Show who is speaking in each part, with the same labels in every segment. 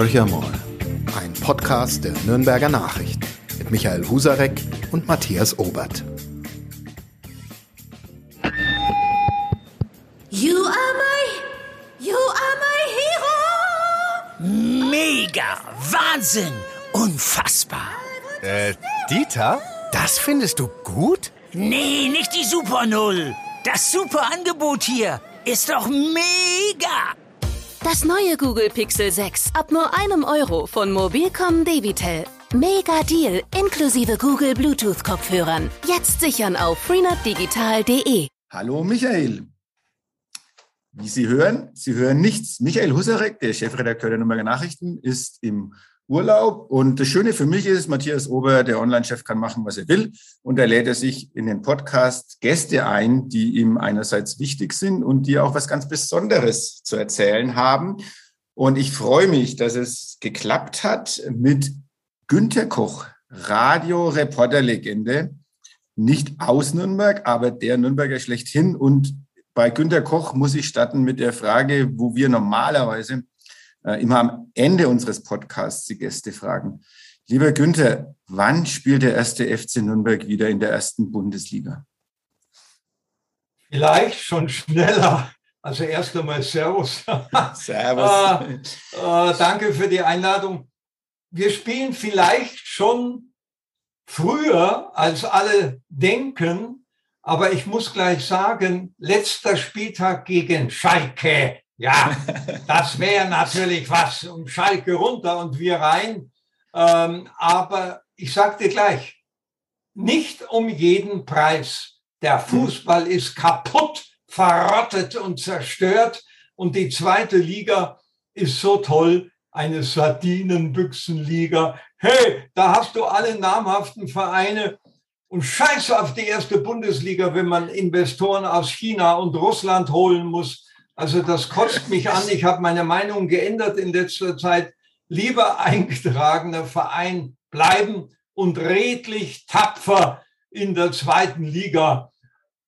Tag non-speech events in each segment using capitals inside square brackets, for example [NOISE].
Speaker 1: Horcher ein Podcast der Nürnberger Nachrichten mit Michael Husarek und Matthias Obert.
Speaker 2: You are my, you are my hero!
Speaker 3: Mega, Wahnsinn, unfassbar.
Speaker 4: Äh, Dieter, das findest du gut?
Speaker 3: Nee, nicht die Super Null. Das super Angebot hier ist doch mega.
Speaker 5: Das neue Google Pixel 6 ab nur einem Euro von Mobilcom Debitel. Mega Deal inklusive Google Bluetooth Kopfhörern. Jetzt sichern auf freenotdigital.de.
Speaker 6: Hallo Michael. Wie Sie hören, Sie hören nichts. Michael Husarek, der Chefredakteur der Nürnberger Nachrichten, ist im Urlaub. Und das Schöne für mich ist, Matthias Ober, der Online-Chef, kann machen, was er will. Und da lädt er sich in den Podcast Gäste ein, die ihm einerseits wichtig sind und die auch was ganz Besonderes zu erzählen haben. Und ich freue mich, dass es geklappt hat mit Günter Koch, Radio-Reporter-Legende. Nicht aus Nürnberg, aber der Nürnberger schlechthin. Und bei Günter Koch muss ich starten mit der Frage, wo wir normalerweise immer am Ende unseres Podcasts die Gäste fragen. Lieber Günther, wann spielt der erste FC Nürnberg wieder in der ersten Bundesliga?
Speaker 7: Vielleicht schon schneller. Also erst einmal Servus. [LAUGHS]
Speaker 6: Servus.
Speaker 7: äh, äh, danke für die Einladung. Wir spielen vielleicht schon früher, als alle denken, aber ich muss gleich sagen, letzter Spieltag gegen Schalke ja, das wäre natürlich was. Um Schalke runter und wir rein. Ähm, aber ich sag dir gleich, nicht um jeden Preis. Der Fußball ist kaputt, verrottet und zerstört. Und die zweite Liga ist so toll, eine Sardinenbüchsenliga. Hey, da hast du alle namhaften Vereine und scheiß auf die erste Bundesliga, wenn man Investoren aus China und Russland holen muss. Also das kotzt mich an. Ich habe meine Meinung geändert in letzter Zeit. Lieber eingetragener Verein bleiben und redlich tapfer in der zweiten Liga.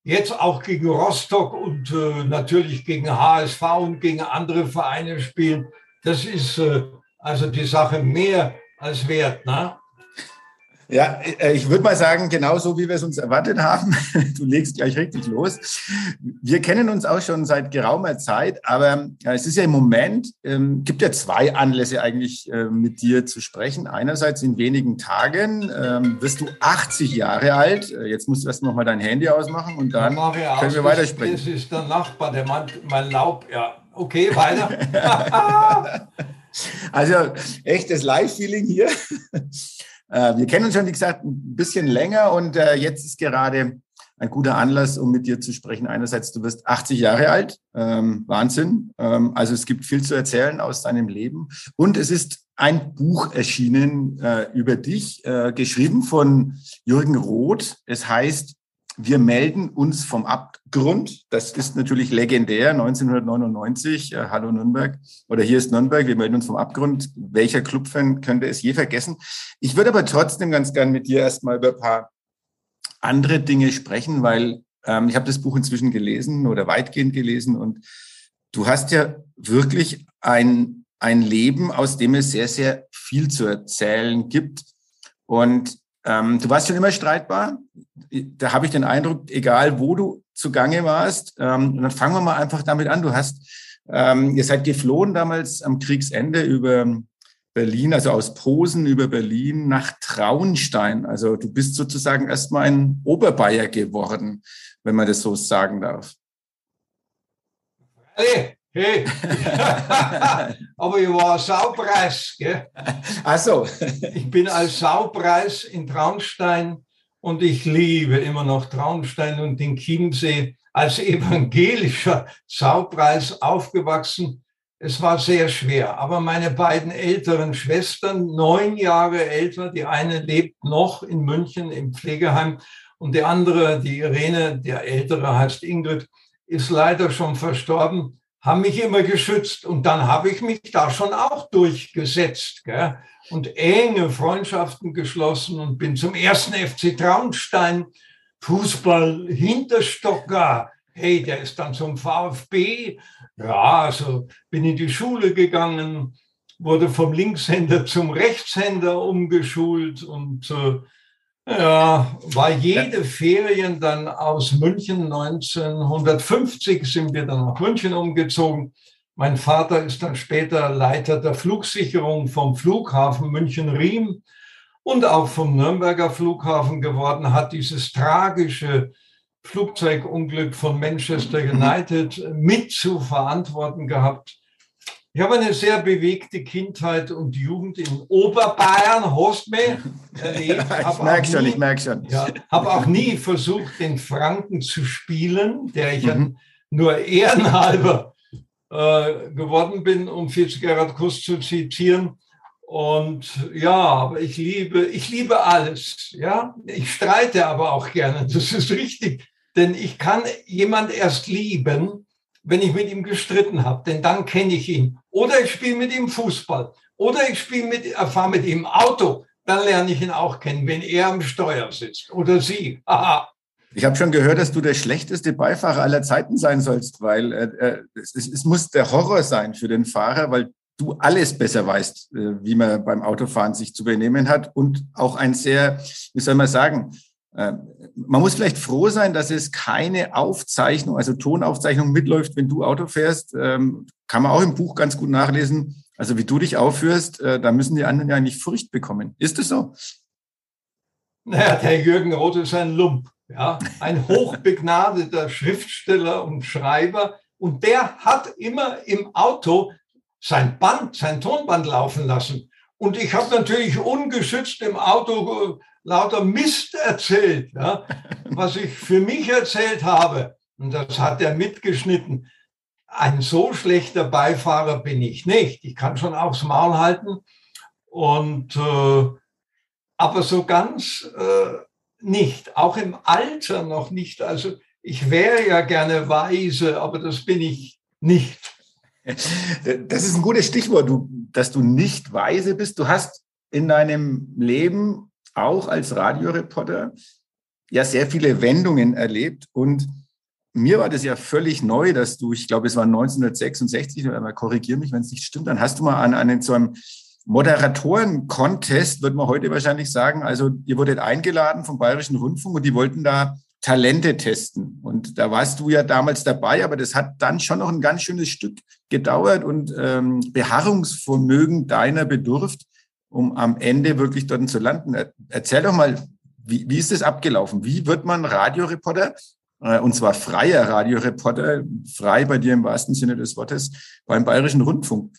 Speaker 7: Jetzt auch gegen Rostock und äh, natürlich gegen HSV und gegen andere Vereine spielen. Das ist äh, also die Sache mehr als wert. Ne?
Speaker 6: Ja, äh, ich würde mal sagen, genauso wie wir es uns erwartet haben. [LAUGHS] Du legst gleich richtig los. Wir kennen uns auch schon seit geraumer Zeit, aber es ist ja im Moment, ähm, gibt ja zwei Anlässe eigentlich äh, mit dir zu sprechen. Einerseits in wenigen Tagen ähm, wirst du 80 Jahre alt. Äh, jetzt musst du erst noch mal dein Handy ausmachen und dann ja, können wir weitersprechen.
Speaker 7: Das ist der Nachbar, der meint, mein Laub, ja. Okay, weiter. [LAUGHS]
Speaker 6: also echtes Live-Feeling hier. Äh, wir kennen uns schon, wie gesagt, ein bisschen länger und äh, jetzt ist gerade ein guter Anlass, um mit dir zu sprechen. Einerseits, du wirst 80 Jahre alt, ähm, Wahnsinn. Ähm, also es gibt viel zu erzählen aus deinem Leben. Und es ist ein Buch erschienen äh, über dich, äh, geschrieben von Jürgen Roth. Es heißt wir melden uns vom Abgrund. Das ist natürlich legendär. 1999, äh, hallo Nürnberg. Oder hier ist Nürnberg. Wir melden uns vom Abgrund. Welcher Clubfan könnte es je vergessen? Ich würde aber trotzdem ganz gern mit dir erstmal über ein paar andere Dinge sprechen, weil ähm, ich habe das Buch inzwischen gelesen oder weitgehend gelesen und du hast ja wirklich ein, ein Leben, aus dem es sehr, sehr viel zu erzählen gibt. Und ähm, du warst schon immer streitbar. Da habe ich den Eindruck, egal wo du zugange warst. Ähm, und dann fangen wir mal einfach damit an. Du hast, ähm, ihr seid geflohen damals am Kriegsende über Berlin, also aus Posen über Berlin nach Traunstein. Also du bist sozusagen erstmal ein Oberbayer geworden, wenn man das so sagen darf.
Speaker 7: Hey, Hey, [LAUGHS] aber ich war Saupreis. Gell?
Speaker 6: Ach so.
Speaker 7: ich bin als Saupreis in Traunstein und ich liebe immer noch Traunstein und den Chiemsee als evangelischer Saupreis aufgewachsen. Es war sehr schwer, aber meine beiden älteren Schwestern, neun Jahre älter, die eine lebt noch in München im Pflegeheim und die andere, die Irene, der ältere heißt Ingrid, ist leider schon verstorben haben mich immer geschützt und dann habe ich mich da schon auch durchgesetzt gell? und enge Freundschaften geschlossen und bin zum ersten FC Traunstein Fußball Hinterstocker. Hey, der ist dann zum VfB. Ja, also bin in die Schule gegangen, wurde vom Linkshänder zum Rechtshänder umgeschult und äh, ja, war jede Ferien dann aus München. 1950 sind wir dann nach München umgezogen. Mein Vater ist dann später Leiter der Flugsicherung vom Flughafen München-Riem und auch vom Nürnberger Flughafen geworden, hat dieses tragische Flugzeugunglück von Manchester United mit zu verantworten gehabt. Ich habe eine sehr bewegte Kindheit und Jugend in Oberbayern, Hostme, [LAUGHS] erlebt.
Speaker 6: ich merke schon, ich merke schon.
Speaker 7: Ja, habe auch nie versucht, den Franken zu spielen, der ich mhm. nur ehrenhalber äh, geworden bin, um Fitzgerald Kuss zu zitieren. Und ja, aber ich liebe, ich liebe alles. Ja, ich streite aber auch gerne. Das ist richtig, denn ich kann jemand erst lieben, wenn ich mit ihm gestritten habe, denn dann kenne ich ihn. Oder ich spiele mit ihm Fußball. Oder ich spiele mit, fahre mit ihm Auto. Dann lerne ich ihn auch kennen, wenn er am Steuer sitzt. Oder sie. Aha.
Speaker 6: Ich habe schon gehört, dass du der schlechteste Beifahrer aller Zeiten sein sollst, weil äh, äh, es, es, muss der Horror sein für den Fahrer, weil du alles besser weißt, äh, wie man beim Autofahren sich zu benehmen hat und auch ein sehr, wie soll man sagen, äh, man muss vielleicht froh sein, dass es keine Aufzeichnung, also Tonaufzeichnung mitläuft, wenn du Auto fährst. Ähm, kann man auch im Buch ganz gut nachlesen. Also wie du dich aufführst, äh, da müssen die anderen ja nicht Furcht bekommen. Ist es so?
Speaker 7: Naja, der Jürgen Roth ist ein Lump ja, ein [LAUGHS] hochbegnadeter Schriftsteller und Schreiber. Und der hat immer im Auto sein Band, sein Tonband laufen lassen. Und ich habe natürlich ungeschützt im Auto lauter Mist erzählt, ja, [LAUGHS] was ich für mich erzählt habe. Und das hat er mitgeschnitten. Ein so schlechter Beifahrer bin ich nicht. Ich kann schon aufs Maul halten. Und äh, aber so ganz äh, nicht, auch im Alter noch nicht. Also ich wäre ja gerne weise, aber das bin ich nicht. [LAUGHS]
Speaker 6: Das ist ein gutes Stichwort, du, dass du nicht weise bist. Du hast in deinem Leben auch als Radioreporter ja sehr viele Wendungen erlebt und mir war das ja völlig neu, dass du, ich glaube, es war 1966, mal korrigiere mich, wenn es nicht stimmt, dann hast du mal an, an so einem Moderatoren-Contest, würde man heute wahrscheinlich sagen. Also ihr wurdet eingeladen vom Bayerischen Rundfunk und die wollten da Talente testen. Und da warst du ja damals dabei, aber das hat dann schon noch ein ganz schönes Stück gedauert und ähm, Beharrungsvermögen deiner bedurft, um am Ende wirklich dort zu landen. Erzähl doch mal, wie, wie ist das abgelaufen? Wie wird man Radioreporter? Äh, und zwar freier Radioreporter, frei bei dir im wahrsten Sinne des Wortes, beim Bayerischen Rundfunk.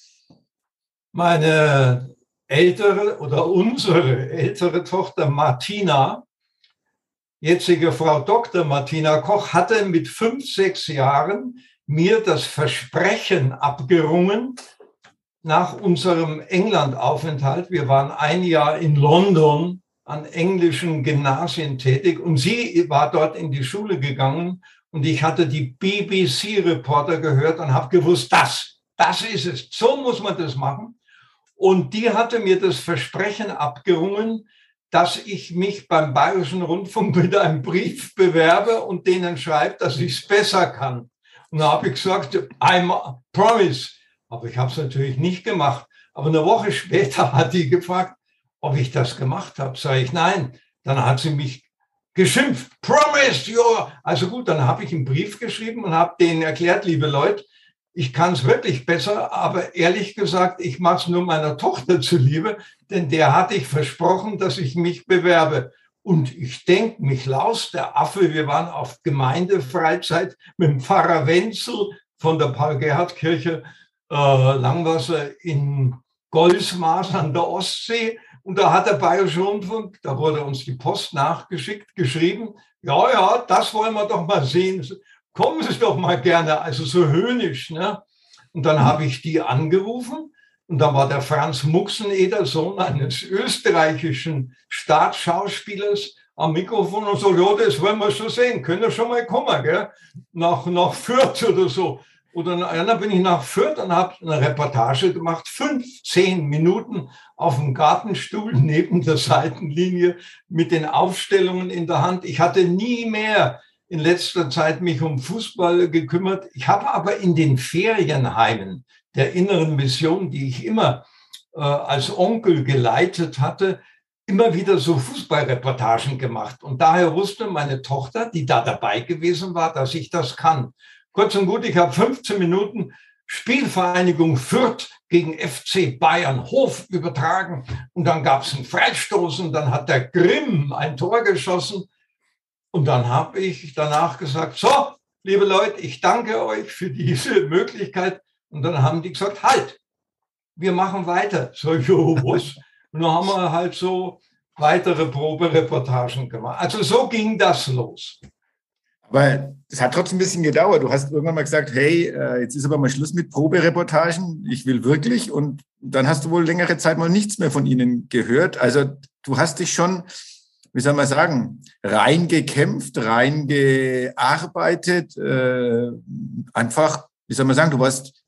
Speaker 7: Meine ältere oder unsere ältere Tochter Martina, jetzige Frau Dr. Martina Koch, hatte mit fünf, sechs Jahren mir das Versprechen abgerungen, nach unserem Englandaufenthalt, wir waren ein Jahr in London an englischen Gymnasien tätig und sie war dort in die Schule gegangen und ich hatte die BBC-Reporter gehört und habe gewusst, das, das ist es, so muss man das machen. Und die hatte mir das Versprechen abgerungen, dass ich mich beim Bayerischen Rundfunk [LAUGHS] mit einem Brief bewerbe und denen schreibe, dass ich es besser kann. Und da habe ich gesagt, I'm promise. Aber ich habe es natürlich nicht gemacht. Aber eine Woche [LAUGHS] später hat die gefragt, ob ich das gemacht habe. Sage ich, nein. Dann hat sie mich geschimpft. Promise, you. Also gut, dann habe ich einen Brief geschrieben und habe denen erklärt, liebe Leute, ich kann es wirklich besser, aber ehrlich gesagt, ich mache es nur meiner Tochter [LAUGHS] zuliebe, denn der hatte ich versprochen, dass ich mich bewerbe. Und ich denke, mich Laus, der Affe, wir waren auf Gemeindefreizeit mit dem Pfarrer Wenzel von der Paul-Gerhardt-Kirche äh, Langwasser in Golsmaß an der Ostsee. Und da hat der Bayerische Rundfunk, da wurde uns die Post nachgeschickt, geschrieben, ja, ja, das wollen wir doch mal sehen kommen Sie doch mal gerne, also so höhnisch. Ne? Und dann habe ich die angerufen und dann war der Franz Muxeneder, Sohn eines österreichischen Staatsschauspielers, am Mikrofon und so, ja, das wollen wir schon sehen, können schon mal kommen, gell? Nach, nach Fürth oder so. Oder ja, dann bin ich nach Fürth und habe eine Reportage gemacht, 15 Minuten auf dem Gartenstuhl [LAUGHS] neben der Seitenlinie mit den Aufstellungen in der Hand. Ich hatte nie mehr in letzter Zeit mich um Fußball gekümmert. Ich habe aber in den Ferienheimen der inneren Mission, die ich immer äh, als Onkel geleitet hatte, immer wieder so Fußballreportagen gemacht. Und daher wusste meine Tochter, die da dabei gewesen war, dass ich das kann. Kurz und gut, ich habe 15 Minuten Spielvereinigung Fürth gegen FC Bayern Hof übertragen. Und dann gab es einen Freistoß und dann hat der Grimm ein Tor geschossen. Und dann habe ich danach gesagt, so, liebe Leute, ich danke euch für diese Möglichkeit. Und dann haben die gesagt, halt, wir machen weiter. So, jo, was? Und dann haben wir halt so weitere Probereportagen gemacht. Also so ging das los.
Speaker 6: Aber es hat trotzdem ein bisschen gedauert. Du hast irgendwann mal gesagt, hey, äh, jetzt ist aber mal Schluss mit Probereportagen. Ich will wirklich. Und dann hast du wohl längere Zeit mal nichts mehr von ihnen gehört. Also du hast dich schon, wie soll man sagen, reingekämpft, reingearbeitet. Äh, einfach, wie soll man sagen, du warst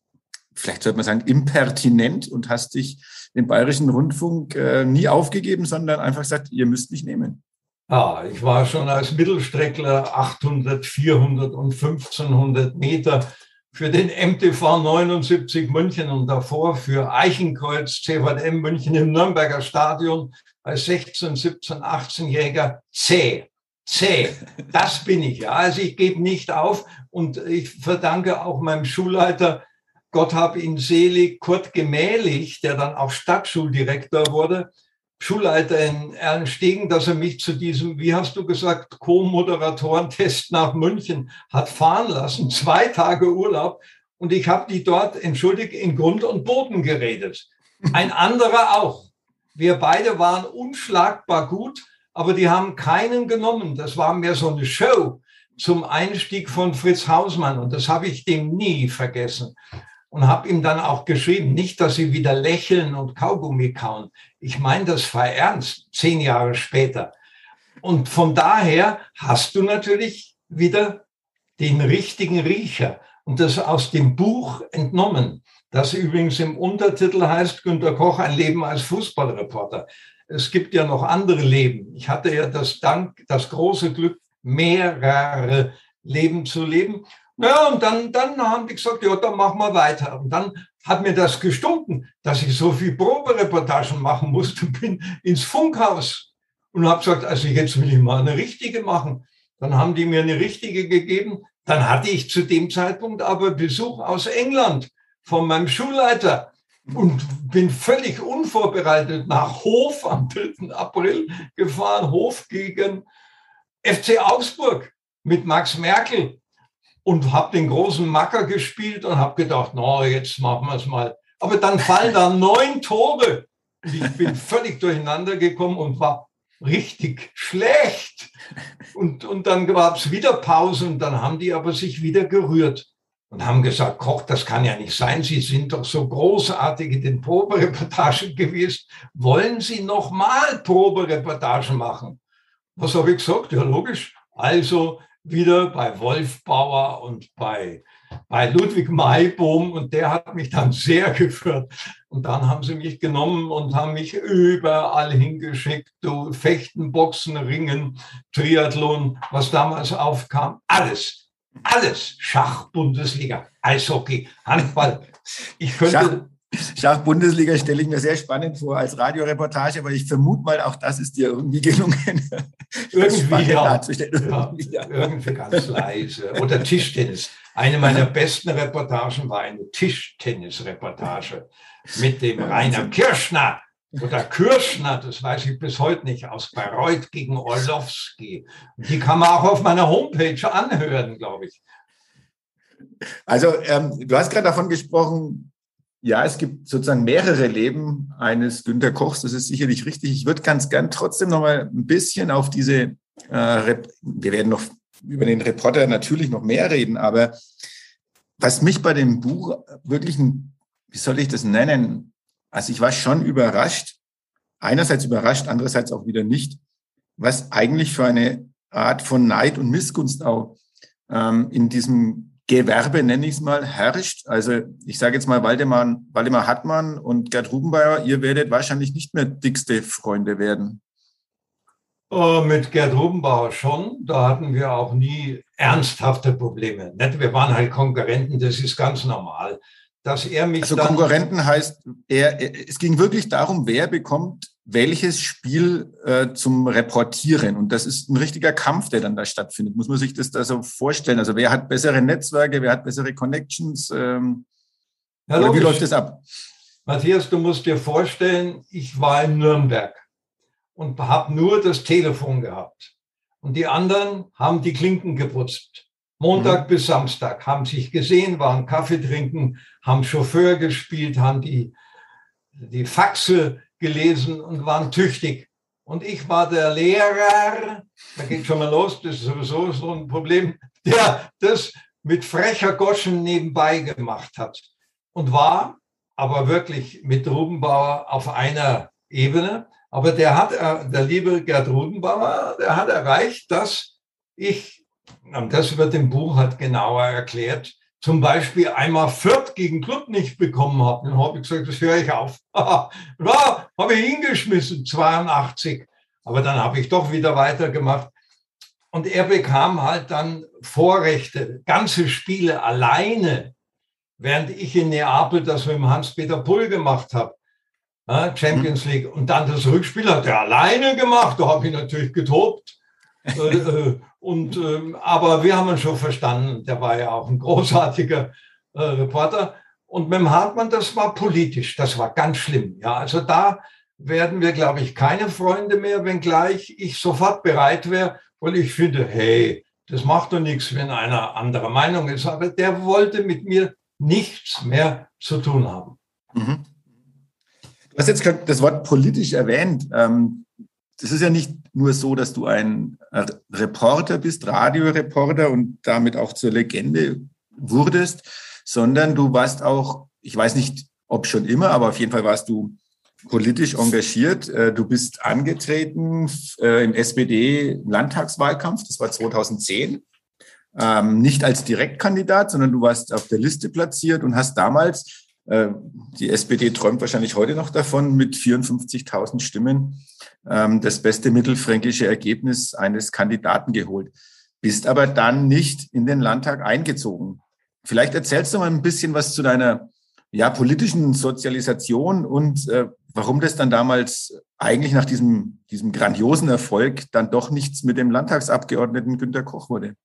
Speaker 6: vielleicht sollte man sagen, impertinent und hast dich den Bayerischen Rundfunk äh, nie aufgegeben, sondern einfach gesagt, ihr müsst mich nehmen.
Speaker 7: Ja, ich war schon als Mittelstreckler 800, 400 und 1500 Meter für den MTV 79 München und davor für Eichenkreuz CVM München im Nürnberger Stadion als 16, 17, 18-Jähriger zäh. Zäh. Das bin ich ja. Also ich gebe nicht auf und ich verdanke auch meinem Schulleiter Gott hab ihn selig, Kurt Gemählich, der dann auch Stadtschuldirektor wurde, Schulleiter in Ernstegen, dass er mich zu diesem, wie hast du gesagt, Co-Moderatoren-Test nach München hat fahren lassen, zwei Tage Urlaub. Und ich habe die dort, entschuldigt, in Grund und Boden geredet. Ein anderer auch. Wir beide waren unschlagbar gut, aber die haben keinen genommen. Das war mehr so eine Show zum Einstieg von Fritz Hausmann. Und das habe ich dem nie vergessen und habe ihm dann auch geschrieben, nicht, dass sie wieder lächeln und Kaugummi kauen. Ich meine das war ernst, zehn Jahre später. Und von daher hast du natürlich wieder den richtigen Riecher und das aus dem Buch entnommen, das übrigens im Untertitel heißt Günter Koch, ein Leben als Fußballreporter. Es gibt ja noch andere Leben. Ich hatte ja das Dank, das große Glück, mehrere Leben zu leben. Ja, und dann, dann haben die gesagt, ja, dann machen wir weiter. Und dann hat mir das gestunken, dass ich so viel Probereportagen machen musste, [LAUGHS] bin ins Funkhaus und habe gesagt, also jetzt will ich mal eine richtige machen. Dann haben die mir eine richtige gegeben. Dann hatte ich zu dem Zeitpunkt aber Besuch aus England von meinem Schulleiter und bin völlig unvorbereitet nach Hof am 3. April gefahren, Hof gegen FC Augsburg mit Max Merkel und habe den großen Macker gespielt und habe gedacht, na, jetzt machen wir es mal. Aber dann fallen da neun Tore. Und ich bin [LAUGHS] völlig durcheinander gekommen und war richtig schlecht. Und, und dann gab es wieder Pause und dann haben die aber sich wieder gerührt und haben gesagt, Koch, das kann ja nicht sein. Sie sind doch so großartig in den Probereportagen gewesen. Wollen Sie noch mal Probereportagen machen? Was habe ich gesagt? Ja, logisch. Also wieder bei Wolf Bauer und bei, bei Ludwig Maibohm und der hat mich dann [LAUGHS] sehr geführt. Und dann haben sie mich genommen und haben mich überall hingeschickt, du Fechten, Boxen, Ringen, Triathlon, was damals aufkam, alles, alles, Schach, Bundesliga, Eishockey, Handball.
Speaker 6: Ich könnte, Schach. Schach-Bundesliga stelle ich mir sehr spannend vor als Radioreportage, aber ich vermute mal, auch das ist dir irgendwie gelungen. [LAUGHS]
Speaker 7: Irgendwie, ja. Irgendwie, ja. irgendwie ganz leise. Oder Tischtennis. Eine meiner besten Reportagen war eine Tischtennis-Reportage mit dem Rainer Kirschner oder Kirschner, das weiß ich bis heute nicht, aus Bayreuth gegen Orlowski. Die kann man auch auf meiner Homepage anhören, glaube ich.
Speaker 6: Also, ähm, du hast gerade davon gesprochen, ja, es gibt sozusagen mehrere Leben eines Günter Kochs, das ist sicherlich richtig. Ich würde ganz gern trotzdem noch mal ein bisschen auf diese, äh, wir werden noch über den Reporter natürlich noch mehr reden, aber was mich bei dem Buch wirklich, wie soll ich das nennen? Also ich war schon überrascht, einerseits überrascht, andererseits auch wieder nicht, was eigentlich für eine Art von Neid und Missgunst auch ähm, in diesem Gewerbe, nenne ich es mal, herrscht. Also ich sage jetzt mal, Waldemar, Waldemar Hartmann und Gerd Rubenbauer, ihr werdet wahrscheinlich nicht mehr dickste Freunde werden.
Speaker 7: Uh, mit Gerd Rubenbauer schon. Da hatten wir auch nie ernsthafte Probleme. Nicht? Wir waren halt Konkurrenten, das ist ganz normal. dass er mich
Speaker 6: Also Konkurrenten heißt, er, er, es ging wirklich darum, wer bekommt welches Spiel äh, zum Reportieren. Und das ist ein richtiger Kampf, der dann da stattfindet. Muss man sich das da so vorstellen? Also wer hat bessere Netzwerke, wer hat bessere Connections? Ähm,
Speaker 7: Ja,
Speaker 6: oder wie läuft das ab?
Speaker 7: Matthias, du musst dir vorstellen, ich war in Nürnberg und habe nur das Telefon gehabt. Und die anderen haben die Klinken geputzt. Montag bis Samstag haben sich gesehen, waren Kaffee trinken, haben Chauffeur gespielt, haben die, die Faxe gelesen und waren tüchtig. Und ich war der Lehrer, da geht schon mal los, das ist sowieso so ein Problem, [LAUGHS] der das mit frecher Goschen nebenbei gemacht hat. Und war aber wirklich mit Rubenbauer auf einer Ebene. Aber der hat, äh, der liebe Gerd Rubenbauer, der hat erreicht, dass ich, das wird im Buch halt genauer erklärt, zum Beispiel einmal Fürth gegen Club nicht bekommen habe. Dann habe ich gesagt, das höre ich auf. [LAUGHS] ja, habe ich hingeschmissen, 82. Aber dann habe ich doch wieder weitergemacht. Und er bekam halt dann Vorrechte, ganze Spiele alleine während ich in Neapel das mit dem Hans-Peter Pull gemacht habe, Champions League. Und dann das Rückspiel hat er alleine gemacht. Da habe ich natürlich getobt. [LAUGHS] äh, äh, und, ähm, aber wir haben ihn schon verstanden. Der war ja auch ein großartiger äh, Reporter. Und mit dem Hartmann, das war politisch. Das war ganz schlimm. Ja, also da werden wir, glaube ich, keine Freunde mehr, wenngleich ich sofort bereit wäre, weil ich finde, hey, das macht doch nichts, wenn einer anderer Meinung ist. Aber der wollte mit mir nichts mehr zu tun haben.
Speaker 6: Mhm. Du hast jetzt das Wort politisch erwähnt. Ähm, Das ist ja nicht nur so, dass du ein Reporter bist, Radioreporter und damit auch zur Legende wurdest, sondern du warst auch, ich weiß nicht, ob schon immer, aber auf jeden Fall warst du politisch engagiert. Äh, Du bist angetreten äh, im SPD-Landtagswahlkampf, das war 2010 ähm, nicht als Direktkandidat, sondern du warst auf der Liste platziert und hast damals, äh, die SPD träumt wahrscheinlich heute noch davon, mit 54.000 Stimmen ähm, das beste mittelfränkische Ergebnis eines Kandidaten geholt. Bist aber dann nicht in den Landtag eingezogen. Vielleicht erzählst du mal ein bisschen was zu deiner ja, politischen Sozialisation und äh, warum das dann damals eigentlich nach diesem, diesem grandiosen Erfolg dann doch nichts mit dem Landtagsabgeordneten Günter Koch wurde.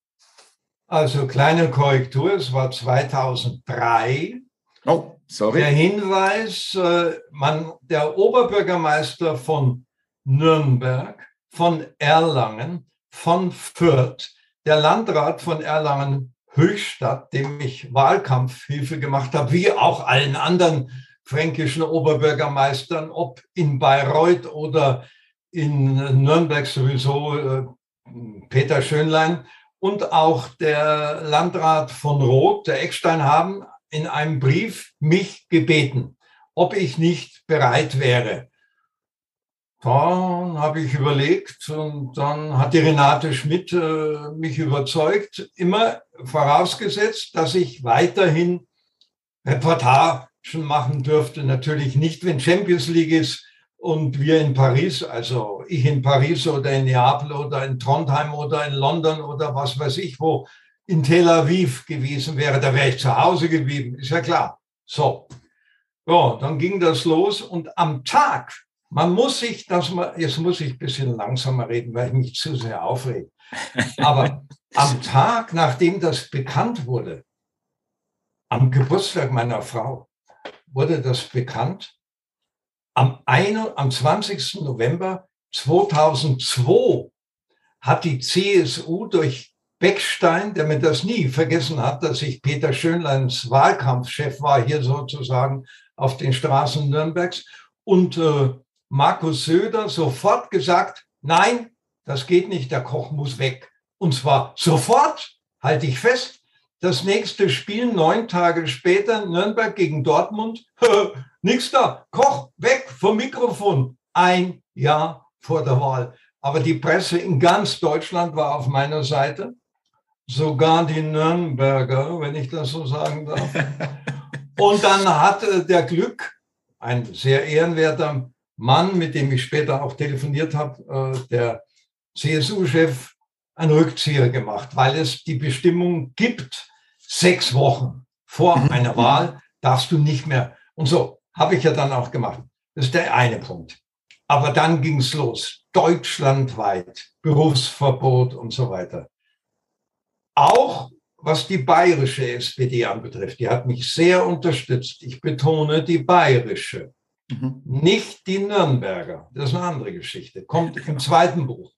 Speaker 7: Also kleine Korrektur, es war 2003.
Speaker 6: Oh, sorry.
Speaker 7: Der Hinweis, äh, man, der Oberbürgermeister von Nürnberg, von Erlangen, von Fürth, der Landrat von Erlangen Höchstadt, dem ich Wahlkampfhilfe gemacht habe, wie auch allen anderen fränkischen Oberbürgermeistern, ob in Bayreuth oder in Nürnberg sowieso äh, Peter Schönlein und auch der Landrat von Roth, der Eckstein, haben in einem Brief mich gebeten, ob ich nicht bereit wäre. Dann habe ich überlegt und dann hat die Renate Schmidt äh, mich überzeugt, immer vorausgesetzt, dass ich weiterhin Reportagen machen dürfte. Natürlich nicht, wenn Champions League ist und wir in Paris, also ich in Paris oder in Neapel oder in Trondheim oder in London oder was weiß ich wo, in Tel Aviv gewesen wäre, da wäre ich zu Hause geblieben, ist ja klar. So. Ja, dann ging das los und am Tag, man muss sich das mal, jetzt muss ich ein bisschen langsamer reden, weil ich mich zu sehr aufrege. Aber [LAUGHS] am Tag, nachdem das bekannt wurde, am Geburtstag meiner Frau, wurde das bekannt. Am, 1, am 20. November 2002 hat die CSU durch Beckstein, der mir das nie vergessen hat, dass ich Peter Schönleins Wahlkampfchef war, hier sozusagen auf den Straßen Nürnbergs, und äh, Markus Söder sofort gesagt, nein, das geht nicht, der Koch muss weg. Und zwar sofort, halte ich fest, das nächste Spiel neun Tage später, Nürnberg gegen Dortmund. [LAUGHS] Nix da. Koch weg vom Mikrofon. Ein Jahr vor der Wahl. Aber die Presse in ganz Deutschland war auf meiner Seite. Sogar die Nürnberger, wenn ich das so sagen darf. [LAUGHS] Und dann hatte der Glück, ein sehr ehrenwerter Mann, mit dem ich später auch telefoniert habe, der CSU-Chef, einen Rückzieher gemacht, weil es die Bestimmung gibt, sechs Wochen vor einer Wahl darfst du nicht mehr. Und so habe ich ja dann auch gemacht. Das ist der eine Punkt. Aber dann ging es los. Deutschlandweit. Berufsverbot und so weiter. Auch was die bayerische SPD anbetrifft. Die hat mich sehr unterstützt. Ich betone die bayerische. Mhm. Nicht die Nürnberger. Das ist eine andere Geschichte. Kommt im zweiten Buch.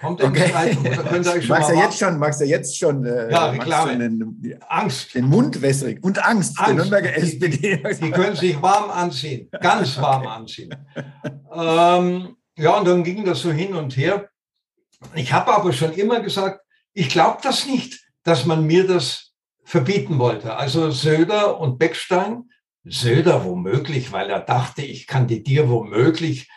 Speaker 7: Kommt im
Speaker 6: okay. zweiten Buch. Da könnt ihr euch schon magst, du jetzt schon, magst du jetzt schon,
Speaker 7: äh, ja, Reklame. Den,
Speaker 6: die, Angst. Den Mund wässrig. Und Angst. Angst. Der Nürnberger SPD.
Speaker 7: Die, die, können sich warm anziehen. Ganz [LAUGHS] warm okay. anziehen. Ähm, ja, und dann ging das so hin und her. Ich habe aber schon immer gesagt, ich glaube das nicht, dass man mir das verbieten wollte. Also Söder und Beckstein, Söder womöglich, weil er dachte, ich kandidiere womöglich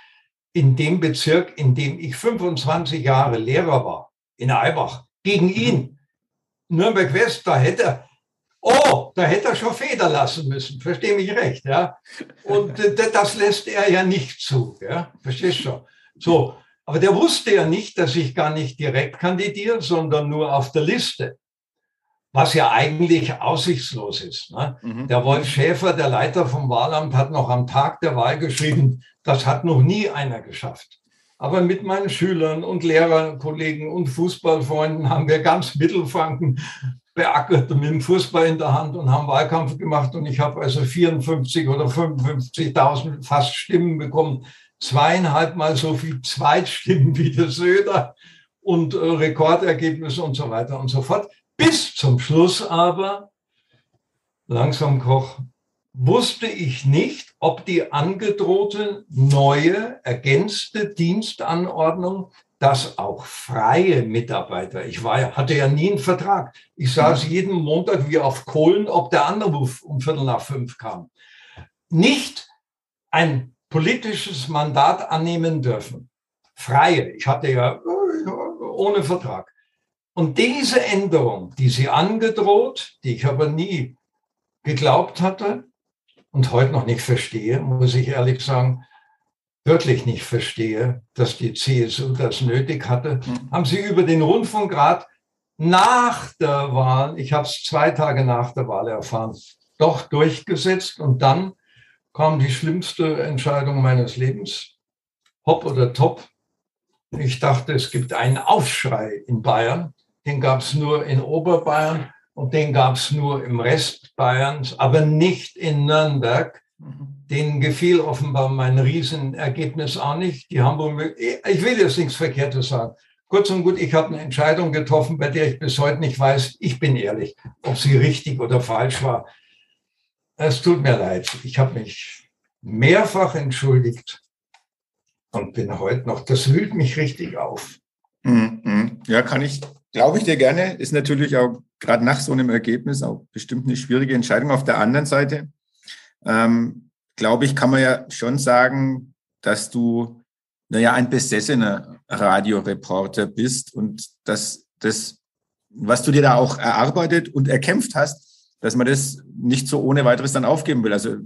Speaker 7: in dem Bezirk, in dem ich 25 Jahre Lehrer war, in Eibach, gegen ihn. Nürnberg West, da hätte er, oh, da hätte er schon Feder lassen müssen, verstehe mich recht, ja. Und das lässt er ja nicht zu, ja, verstehst du? So, aber der wusste ja nicht, dass ich gar nicht direkt kandidiere, sondern nur auf der Liste. Was ja eigentlich aussichtslos ist. Ne? Mhm. Der Wolf Schäfer, der Leiter vom Wahlamt, hat noch am Tag der Wahl geschrieben, das hat noch nie einer geschafft. Aber mit meinen Schülern und Lehrerkollegen und Fußballfreunden haben wir ganz Mittelfranken beackert mit dem Fußball in der Hand und haben Wahlkampf gemacht. Und ich habe also 54 oder 55.000 fast Stimmen bekommen zweieinhalb Mal so viel Zweitstimmen wie der Söder und äh, Rekordergebnisse und so weiter und so fort. Bis zum Schluss aber, langsam Koch, wusste ich nicht, ob die angedrohte neue, ergänzte Dienstanordnung, dass auch freie Mitarbeiter, ich war, hatte ja nie einen Vertrag. Ich saß jeden Montag wie auf Kohlen, ob der Anruf um Viertel nach fünf kam. Nicht ein politisches Mandat annehmen dürfen. Freie. Ich hatte ja ohne Vertrag. Und diese Änderung, die sie angedroht, die ich aber nie geglaubt hatte und heute noch nicht verstehe, muss ich ehrlich sagen, wirklich nicht verstehe, dass die CSU das nötig hatte, mhm. haben sie über den Rundfunkrat nach der Wahl, ich habe es zwei Tage nach der Wahl erfahren, doch durchgesetzt und dann kam die schlimmste Entscheidung meines Lebens. Hopp oder top. Ich dachte, es gibt einen Aufschrei in Bayern. Den gab es nur in Oberbayern und den gab es nur im Rest Bayerns, aber nicht in Nürnberg. Denen gefiel offenbar mein Riesenergebnis auch nicht. Die haben ich will jetzt nichts Verkehrtes sagen. Kurz und gut, ich habe eine Entscheidung getroffen, bei der ich bis heute nicht weiß, ich bin ehrlich, ob sie richtig oder falsch war. Es tut mir leid. Ich habe mich mehrfach entschuldigt und bin heute noch, das wühlt mich richtig auf.
Speaker 6: Mhm. Ja, kann ich, glaube ich dir gerne. Ist natürlich auch gerade nach so einem Ergebnis auch bestimmt eine schwierige Entscheidung. Auf der anderen Seite, ähm, glaube ich, kann man ja schon sagen, dass du, naja, ein besessener Radioreporter bist und dass das, was du dir da auch erarbeitet und erkämpft hast, dass man das nicht so ohne weiteres dann aufgeben will. Also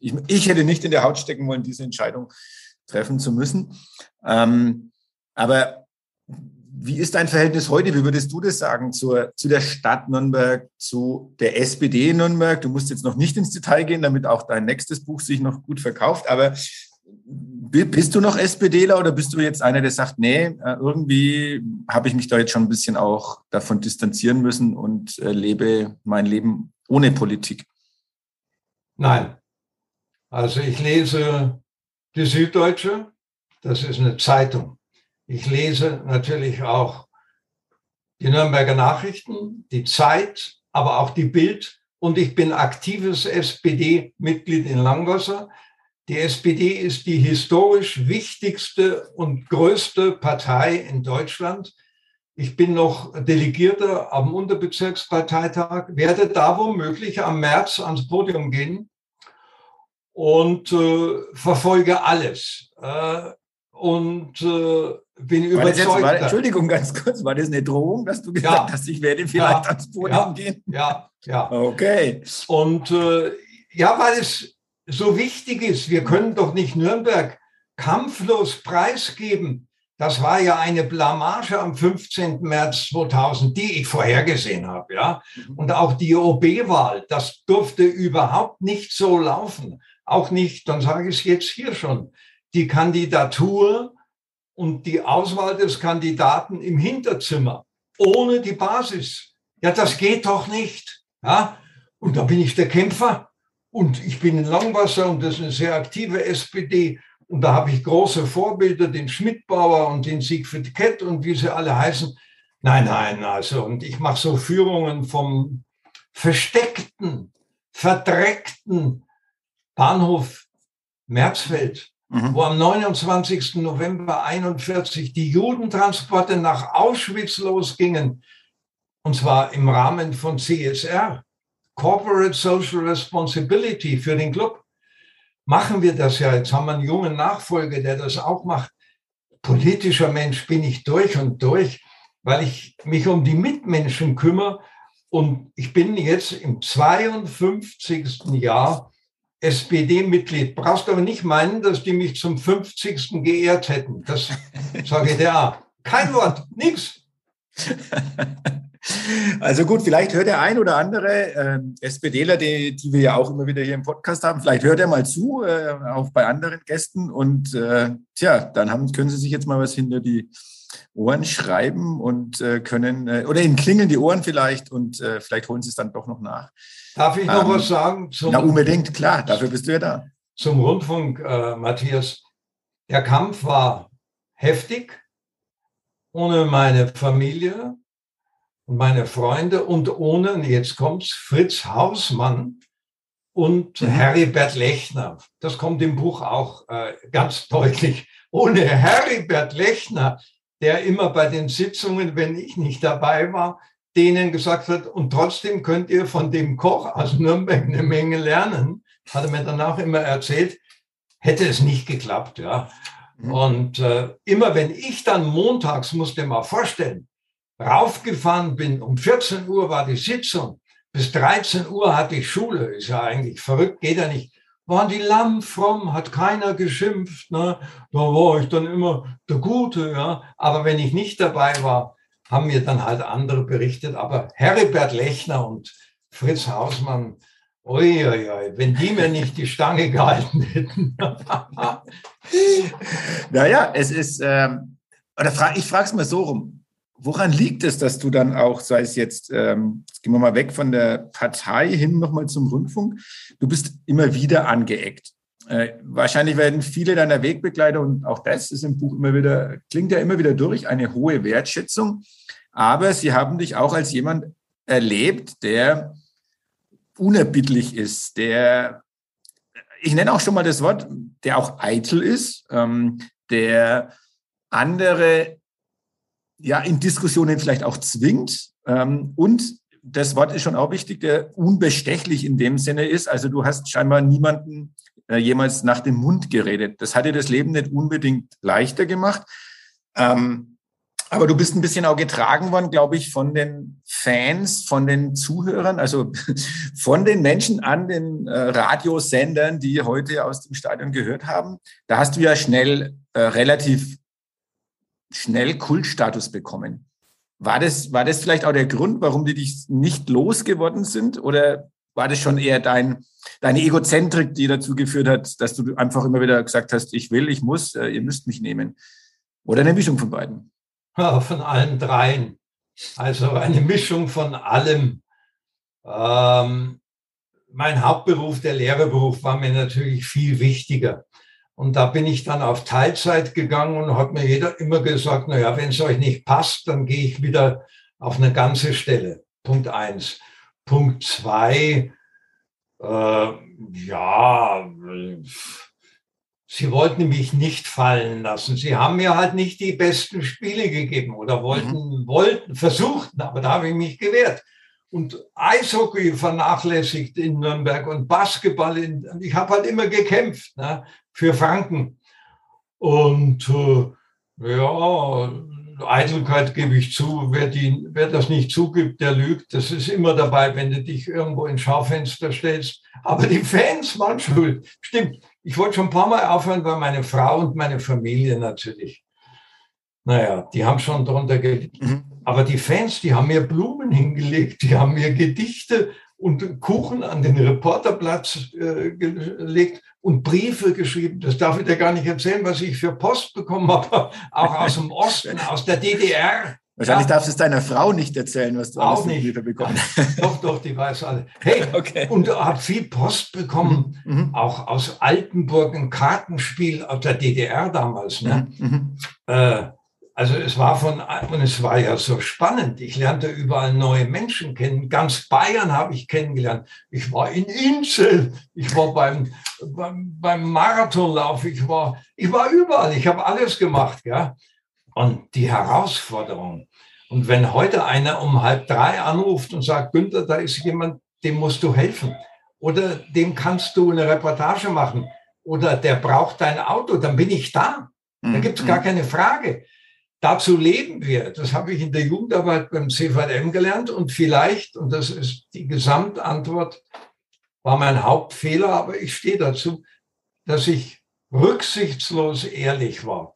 Speaker 6: ich, ich hätte nicht in der Haut stecken wollen, diese Entscheidung treffen zu müssen. Ähm, aber wie ist dein Verhältnis heute? Wie würdest du das sagen zur, zu der Stadt Nürnberg, zu der SPD Nürnberg? Du musst jetzt noch nicht ins Detail gehen, damit auch dein nächstes Buch sich noch gut verkauft. Aber bist du noch SPDler oder bist du jetzt einer, der sagt, nee, äh, irgendwie habe ich mich da jetzt schon ein bisschen auch davon distanzieren müssen und äh, lebe mein Leben ohne Politik?
Speaker 7: Nein. Also ich lese die Süddeutsche, das ist eine Zeitung. Ich lese natürlich auch die Nürnberger Nachrichten, die Zeit, aber auch die Bild. Und ich bin aktives SPD-Mitglied in Langwasser. Die SPD ist die historisch wichtigste und größte Partei in Deutschland. Ich bin noch Delegierter am Unterbezirksparteitag, werde da womöglich am März ans Podium gehen und äh, verfolge alles. Äh, und äh, bin überzeugt. Jetzt,
Speaker 6: war, Entschuldigung, ganz kurz, war das eine Drohung, dass du gesagt ja, hast, ich werde vielleicht ja, ans Podium
Speaker 7: ja,
Speaker 6: gehen?
Speaker 7: Ja, ja.
Speaker 6: Okay.
Speaker 7: Und äh, ja, weil es so wichtig ist. Wir können doch nicht Nürnberg kampflos preisgeben. das war ja eine Blamage am 15. März 2000, die ich vorhergesehen habe, ja. Und auch die OB-Wahl, das durfte überhaupt nicht so laufen. Auch nicht, dann sage ich es jetzt hier schon, die Kandidatur und die Auswahl des Kandidaten im Hinterzimmer, ohne die Basis. Ja, das geht doch nicht, ja. Und da bin ich der Kämpfer und ich bin in Langwasser und das ist eine sehr aktive SPD und da habe ich große Vorbilder, den Schmidtbauer und den Siegfried Kett und wie sie alle heißen. Nein, nein, also, und ich mache so Führungen vom versteckten, verdreckten Bahnhof Merzfeld, mhm. wo am 29. November 41 die Judentransporte nach Auschwitz losgingen. Und zwar im Rahmen von CSR, Corporate Social Responsibility für den Club machen wir das ja. Jetzt haben wir einen jungen Nachfolger, der das auch macht. Politischer Mensch bin ich durch und durch, weil ich mich um die Mitmenschen kümmere. Und ich bin jetzt im 52. Jahr SPD-Mitglied. Brauchst aber nicht meinen, dass die mich zum 50. geehrt hätten. Das [LAUGHS] sage ich dir. Kein Wort, nichts. [LAUGHS]
Speaker 6: Also gut, vielleicht hört der ein oder andere äh, SPDler, die, die wir ja auch immer wieder hier im Podcast haben, vielleicht hört er mal zu, äh, auch bei anderen Gästen. Und äh, tja, dann haben, können Sie sich jetzt mal was hinter die Ohren schreiben und äh, können, äh, oder Ihnen klingeln die Ohren vielleicht und äh, vielleicht holen Sie es dann doch noch nach.
Speaker 7: Darf ich noch ähm, was sagen?
Speaker 6: Zum, Na, unbedingt, klar, dafür bist du ja da.
Speaker 7: Zum Rundfunk, äh, Matthias. Der Kampf war heftig. Ohne meine Familie, und meine Freunde und ohne, und jetzt kommt's, Fritz Hausmann und mhm. Heribert Lechner. Das kommt im Buch auch äh, ganz deutlich. Ohne Heribert Lechner, der immer bei den Sitzungen, wenn ich nicht dabei war, denen gesagt hat, und trotzdem könnt ihr von dem Koch aus Nürnberg eine Menge lernen, hat er mir danach immer erzählt, hätte es nicht geklappt, ja. Mhm. Und äh, immer wenn ich dann montags, musste mal vorstellen, raufgefahren bin, um 14 Uhr war die Sitzung, bis 13 Uhr hatte ich Schule, ist ja eigentlich verrückt, geht ja nicht. Waren die lamm fromm, hat keiner geschimpft, ne? Da war ich dann immer der Gute, ja. Aber wenn ich nicht dabei war, haben mir dann halt andere berichtet. Aber Heribert Lechner und Fritz Hausmann, Uiuiui, wenn die mir nicht die Stange gehalten hätten. [LAUGHS]
Speaker 6: naja, es ist, ähm, oder fra ich frage es mal so rum. Woran liegt es, dass du dann auch, sei es jetzt, ähm, jetzt gehen wir mal weg von der Partei hin nochmal zum Rundfunk, du bist immer wieder angeeckt. Äh, wahrscheinlich werden viele deiner Wegbegleiter, und auch das ist im Buch immer wieder, klingt ja immer wieder durch, eine hohe Wertschätzung. Aber sie haben dich auch als jemand erlebt, der unerbittlich ist, der, ich nenne auch schon mal das Wort, der auch eitel ist, ähm, der andere ja in Diskussionen vielleicht auch zwingt. Ähm, und das Wort ist schon auch wichtig, der unbestechlich in dem Sinne ist. Also du hast scheinbar niemanden äh, jemals nach dem Mund geredet. Das hat dir das Leben nicht unbedingt leichter gemacht. Ähm, aber du bist ein bisschen auch getragen worden, glaube ich, von den Fans, von den Zuhörern, also [LAUGHS] von den Menschen an den äh, Radiosendern, die heute aus dem Stadion gehört haben. Da hast du ja schnell äh, relativ schnell Kultstatus bekommen. War das, war das vielleicht auch der Grund, warum die dich nicht losgeworden sind? Oder war das schon eher dein, deine Egozentrik, die dazu geführt hat, dass du einfach immer wieder gesagt hast, ich will, ich muss, äh, ihr müsst mich nehmen? Oder eine Mischung von beiden? [LAUGHS]
Speaker 7: Von allen dreien. Also eine Mischung von allem. Ähm, mein Hauptberuf, der Lehrerberuf, war mir natürlich viel wichtiger. Und da bin ich dann auf Teilzeit gegangen und hat mir jeder immer gesagt, na ja, wenn es euch nicht passt, dann gehe ich wieder auf eine ganze Stelle. Punkt eins. Punkt zwei, äh, ja, sie wollten mich nicht fallen lassen. Sie haben mir halt nicht die besten Spiele gegeben oder wollten, mhm. wollten, versuchten, aber da habe ich mich gewehrt und Eishockey vernachlässigt in Nürnberg und Basketball. In, ich habe halt immer gekämpft ne, für Franken. Und äh, ja, Eitelkeit gebe ich zu. Wer, die, wer das nicht zugibt, der lügt. Das ist immer dabei, wenn du dich irgendwo ins Schaufenster stellst. Aber die Fans waren schuld. Stimmt. Ich wollte schon ein paar Mal aufhören, weil meine Frau und meine Familie natürlich Naja, die haben schon drunter gelitten.
Speaker 6: Mhm.
Speaker 7: Aber die Fans, die haben mir Blumen hingelegt, die haben mir Gedichte und Kuchen an den Reporterplatz äh, gelegt und Briefe geschrieben. Das darf ich dir gar nicht erzählen, was ich für Post bekommen [LAUGHS] habe, auch aus dem Osten, aus der DDR.
Speaker 6: Wahrscheinlich
Speaker 7: Ja.
Speaker 6: darfst du es deiner Frau nicht erzählen, was du
Speaker 7: Auch
Speaker 6: alles
Speaker 7: nicht.
Speaker 6: Bekommen hast. [LAUGHS]
Speaker 7: Doch, doch, die weiß alle. Hey, [LAUGHS]
Speaker 6: Okay.
Speaker 7: und habe viel Post bekommen,
Speaker 6: Mhm.
Speaker 7: auch aus Altenburg, ein Kartenspiel aus der DDR damals. Ne?
Speaker 6: Mhm.
Speaker 7: Äh, also es war von, und es war ja so spannend. Ich lernte überall neue Menschen kennen. Ganz Bayern habe ich kennengelernt. Ich war in Inzell, ich war beim, beim, beim Marathonlauf, ich war, ich war überall, ich habe alles gemacht. Ja? Und die Herausforderung. Und wenn heute einer um halb drei anruft und sagt, Günther, da ist jemand, dem musst du helfen. Oder dem kannst du eine Reportage machen. Oder der braucht dein Auto, dann bin ich da. Da gibt es gar keine Frage. Dazu leben wir. Das habe ich in der Jugendarbeit beim CVM gelernt. Und vielleicht, und das ist die Gesamtantwort, war mein Hauptfehler, aber ich stehe dazu, dass ich rücksichtslos ehrlich war.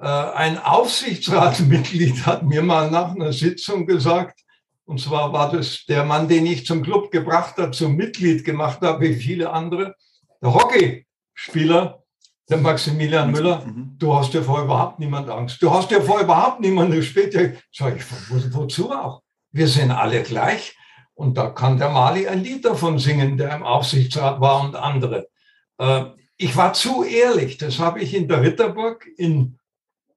Speaker 7: Äh, Ein Aufsichtsratsmitglied hat mir mal nach einer Sitzung gesagt, und zwar war das der Mann, den ich zum Club gebracht habe, zum Mitglied gemacht habe, wie viele andere, der Hockeyspieler, der Maximilian Müller.
Speaker 6: Mhm.
Speaker 7: Du hast ja vor überhaupt niemand Angst. Du hast ja vor überhaupt niemanden später. Sag ich, wo, wozu auch? Wir sind alle gleich. Und da kann der Mali ein Lied davon singen, der im Aufsichtsrat war und andere. Äh, ich war zu ehrlich. Das habe ich in der Ritterburg in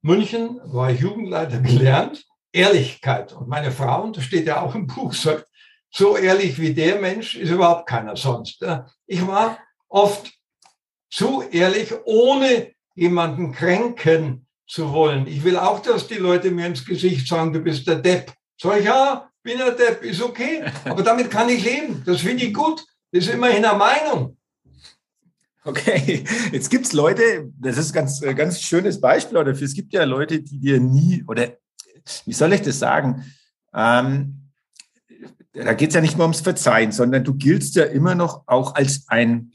Speaker 7: München, war ich Jugendleiter gelernt. Ehrlichkeit. Und meine Frau, und das steht ja auch im Buch, sagt, so ehrlich wie der Mensch ist überhaupt keiner sonst. Ich war oft zu ehrlich, ohne jemanden kränken zu wollen. Ich will auch, dass die Leute mir ins Gesicht sagen, du bist der Depp. Sag ich, ja, bin der Depp, ist okay. Aber damit kann ich leben. Das finde ich gut. Das ist immerhin eine Meinung.
Speaker 6: Okay, jetzt gibt's Leute, das ist ganz, äh, ganz schönes Beispiel dafür. Es gibt ja Leute, die dir nie, oder wie soll ich das sagen? Ähm, da geht's ja nicht nur ums Verzeihen, sondern du giltst ja immer noch auch als ein,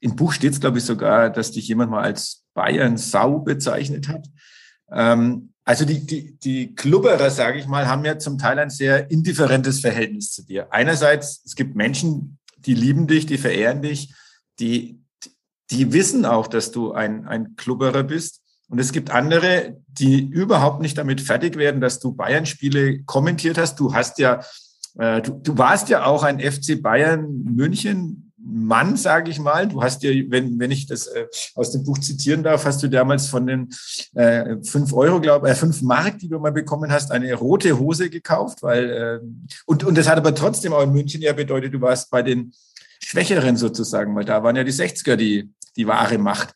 Speaker 6: im Buch steht's glaube ich, sogar, dass dich jemand mal als Bayern-Sau bezeichnet hat. Ähm, also die, die, die Klubberer, sage ich mal, haben ja zum Teil ein sehr indifferentes Verhältnis zu dir. Einerseits, es gibt Menschen, die lieben dich, die verehren dich, die, die wissen auch, dass du ein, ein Klubberer bist. Und es gibt andere, die überhaupt nicht damit fertig werden, dass du Bayern-Spiele kommentiert hast. Du hast ja, äh, du, du warst ja auch ein FC Bayern München Mann, sage ich mal. Du hast ja, wenn, wenn ich das äh, aus dem Buch zitieren darf, hast du damals von den äh, fünf Euro, glaube äh, fünf Mark, die du mal bekommen hast, eine rote Hose gekauft, weil äh, und und das hat aber trotzdem auch in München ja bedeutet, du warst bei den Schwächeren sozusagen, weil da waren ja die 60er die die wahre Macht.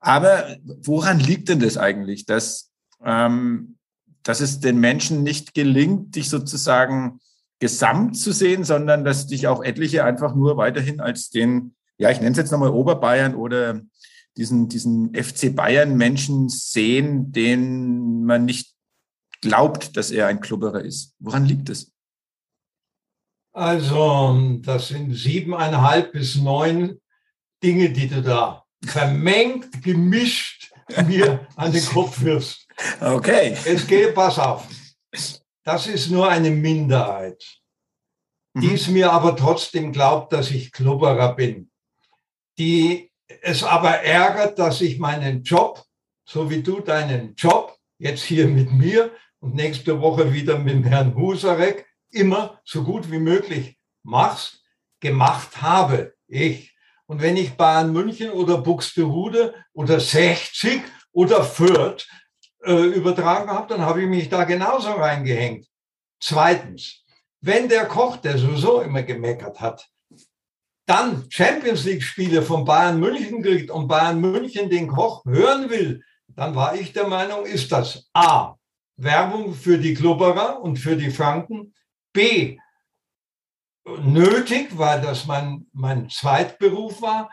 Speaker 6: Aber woran liegt denn das eigentlich, dass ähm, dass es den Menschen nicht gelingt, dich sozusagen gesamt zu sehen, sondern dass dich auch etliche einfach nur weiterhin als den, ja, ich nenne es jetzt nochmal Oberbayern oder diesen, diesen FC Bayern Menschen sehen, den man nicht glaubt, dass er ein Klubberer ist. Woran liegt es?
Speaker 7: Also, das sind siebeneinhalb bis neun Dinge, die du da vermengt, gemischt mir an den Kopf wirfst.
Speaker 6: Okay.
Speaker 7: Jetzt geh, pass auf. Das ist nur eine Minderheit, die
Speaker 6: Mhm.
Speaker 7: es mir aber trotzdem glaubt, dass ich Klubberer bin. Die es aber ärgert, dass ich meinen Job, so wie du deinen Job, jetzt hier mit mir und nächste Woche wieder mit dem Herrn Husarek, immer so gut wie möglich machst, gemacht habe. Ich. Und wenn ich Bayern München oder Buxtehude oder 60 oder Fürth äh, übertragen habe, dann habe ich mich da genauso reingehängt. Zweitens, wenn der Koch, der sowieso immer gemeckert hat, dann Champions League Spiele von Bayern München kriegt und Bayern München den Koch hören will, dann war ich der Meinung, ist das A, Werbung für die Klubberer und für die Franken, B, nötig, weil das mein, mein Zweitberuf war,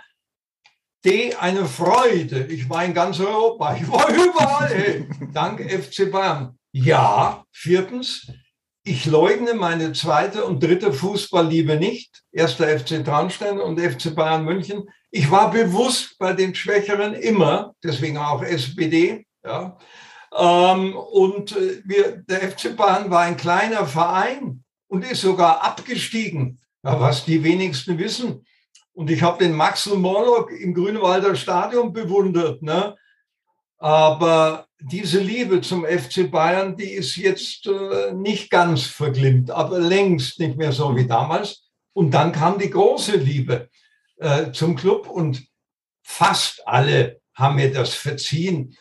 Speaker 7: D, eine Freude. Ich war in ganz Europa, ich war [LAUGHS] überall, ey. dank FC Bayern. Ja, viertens, ich leugne meine zweite und dritte Fußballliebe nicht. Erster FC Traunstein und FC Bayern München. Ich war bewusst bei den Schwächeren immer, deswegen auch SPD. Ja. Ähm, und äh, wir, der FC Bayern war ein kleiner Verein und ist sogar abgestiegen, ja, was die wenigsten wissen. Und ich habe den Maxel Morlock im Grünwalder Stadion bewundert. Ne? Aber diese Liebe zum FC Bayern, die ist jetzt äh, nicht ganz verglimmt, aber längst nicht mehr so wie damals. Und dann kam die große Liebe äh, zum Club und fast alle haben mir das verziehen,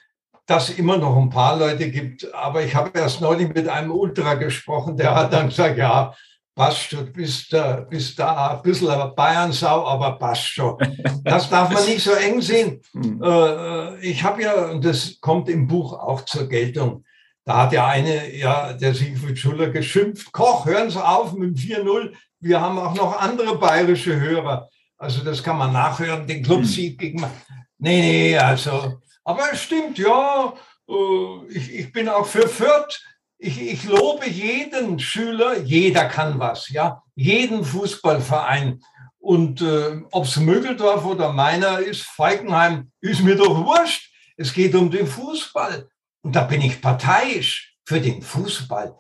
Speaker 7: dass immer noch ein paar Leute gibt. Aber ich habe erst neulich mit einem Ultra gesprochen, der hat dann gesagt, ja, passt schon, bist, da, bist da ein bisschen Bayernsau, aber passt schon. Das darf man nicht so eng sehen. Hm. Äh, ich habe ja, und das kommt im Buch auch zur Geltung, da hat ja eine, ja, der Siegfried Schuller geschimpft, Koch, hören Sie auf mit dem 4-0, wir haben auch noch andere bayerische Hörer. Also das kann man nachhören, den Clubsieg gegen... Nee, nee, also, aber es stimmt, ja, äh, ich, ich bin auch für Fürth, ich, ich lobe jeden Schüler, jeder kann was, ja, jeden Fußballverein. Und äh, ob es Mögeldorf oder meiner ist, Falkenheim, ist mir doch wurscht. Es geht um den Fußball. Und da bin ich parteiisch für den Fußball.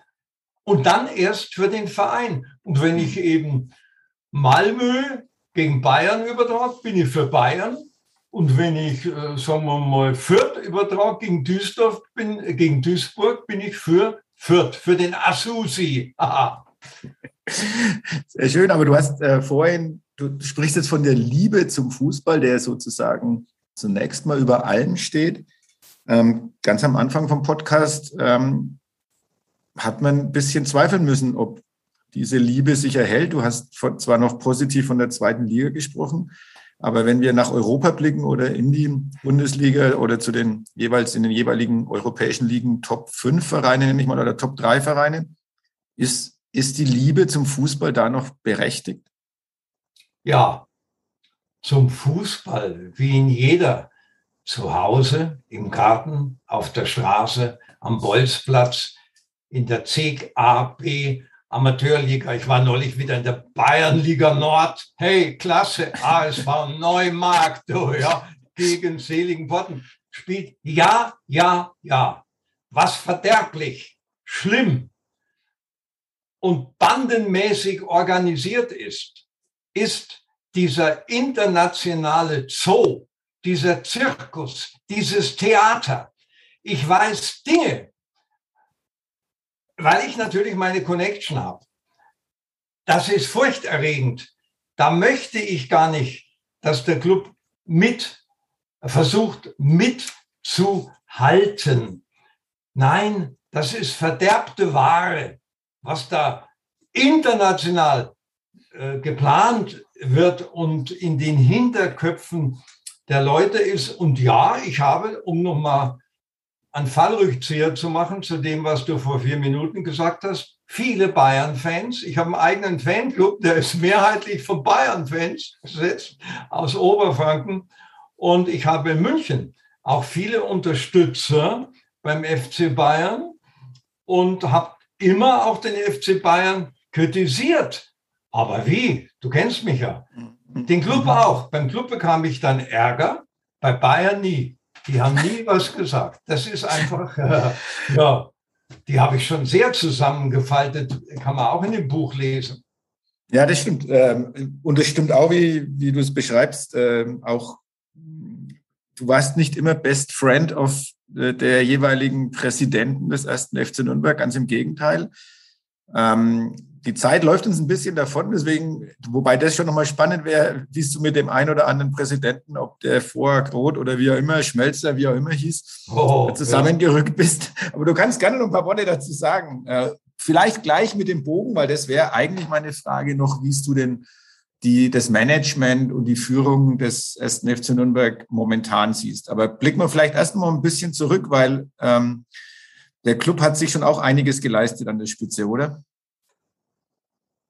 Speaker 7: Und dann erst für den Verein. Und wenn ich eben Malmö gegen Bayern übertrage, bin ich für Bayern. Und wenn ich, äh, sagen wir mal, Fürth übertrage gegen Duisburg, bin, gegen Duisburg, bin ich für Fürth, für den Asusi.
Speaker 6: Sehr schön, aber du hast äh, vorhin, du sprichst jetzt von der Liebe zum Fußball, der sozusagen zunächst mal über allen steht. Ähm, ganz am Anfang vom Podcast ähm, hat man ein bisschen zweifeln müssen, ob diese Liebe sich erhält. Du hast zwar noch positiv von der zweiten Liga gesprochen, aber wenn wir nach Europa blicken oder in die Bundesliga oder zu den jeweils in den jeweiligen europäischen Ligen Top 5 Vereine, nenne ich mal, oder Top 3 Vereine, ist, ist die Liebe zum Fußball da noch berechtigt?
Speaker 7: Ja, zum Fußball, wie in jeder, zu Hause, im Garten, auf der Straße, am Bolzplatz, in der CEG A, B, Amateurliga. Ich war neulich wieder in der Bayernliga Nord. Hey, klasse, ASV Neumarkt, du, [LAUGHS] ja, gegen Seligen Worten spielt. Ja, ja, ja. Was verderblich, schlimm und bandenmäßig organisiert ist, ist dieser internationale Zoo, dieser Zirkus, dieses Theater. Ich weiß Dinge, weil ich natürlich meine Connection habe. Das ist furchterregend. Da möchte ich gar nicht, dass der Club mit versucht mitzuhalten. Nein, das ist verderbte Ware, was da international äh, geplant wird und in den Hinterköpfen der Leute ist. Und ja, ich habe, um nochmal einen Fallrückzieher zu machen zu dem, was du vor vier Minuten gesagt hast. Viele Bayern-Fans. Ich habe einen eigenen Fanclub, der ist mehrheitlich von Bayern-Fans besetzt, aus Oberfranken. Und ich habe in München auch viele Unterstützer beim FC Bayern und habe immer auch den FC Bayern kritisiert. Aber wie? Du kennst mich ja. Den Club auch. Beim Club bekam ich dann Ärger, bei Bayern nie. Die haben nie was gesagt. Das ist einfach, äh, ja, die habe ich schon sehr zusammengefaltet, kann man auch in dem Buch lesen.
Speaker 6: Ja, das stimmt. Ähm, und das stimmt auch, wie, wie du es beschreibst, ähm, auch du warst nicht immer Best Friend of äh, der jeweiligen Präsidenten des ersten FC Nürnberg, ganz im Gegenteil. Ähm, die Zeit läuft uns ein bisschen davon, deswegen, wobei das schon nochmal spannend wäre, wie du mit dem einen oder anderen Präsidenten, ob der vor Groth oder wie auch immer, Schmelzer, wie auch immer hieß, oh, zusammengerückt ja. bist. Aber du kannst gerne noch ein paar Worte dazu sagen. Äh, vielleicht gleich mit dem Bogen, weil das wäre eigentlich meine Frage noch, wie du denn die, das Management und die Führung des ersten FC Nürnberg momentan siehst. Aber blicken wir vielleicht erst mal ein bisschen zurück, weil ähm, der Club hat sich schon auch einiges geleistet an der Spitze, oder?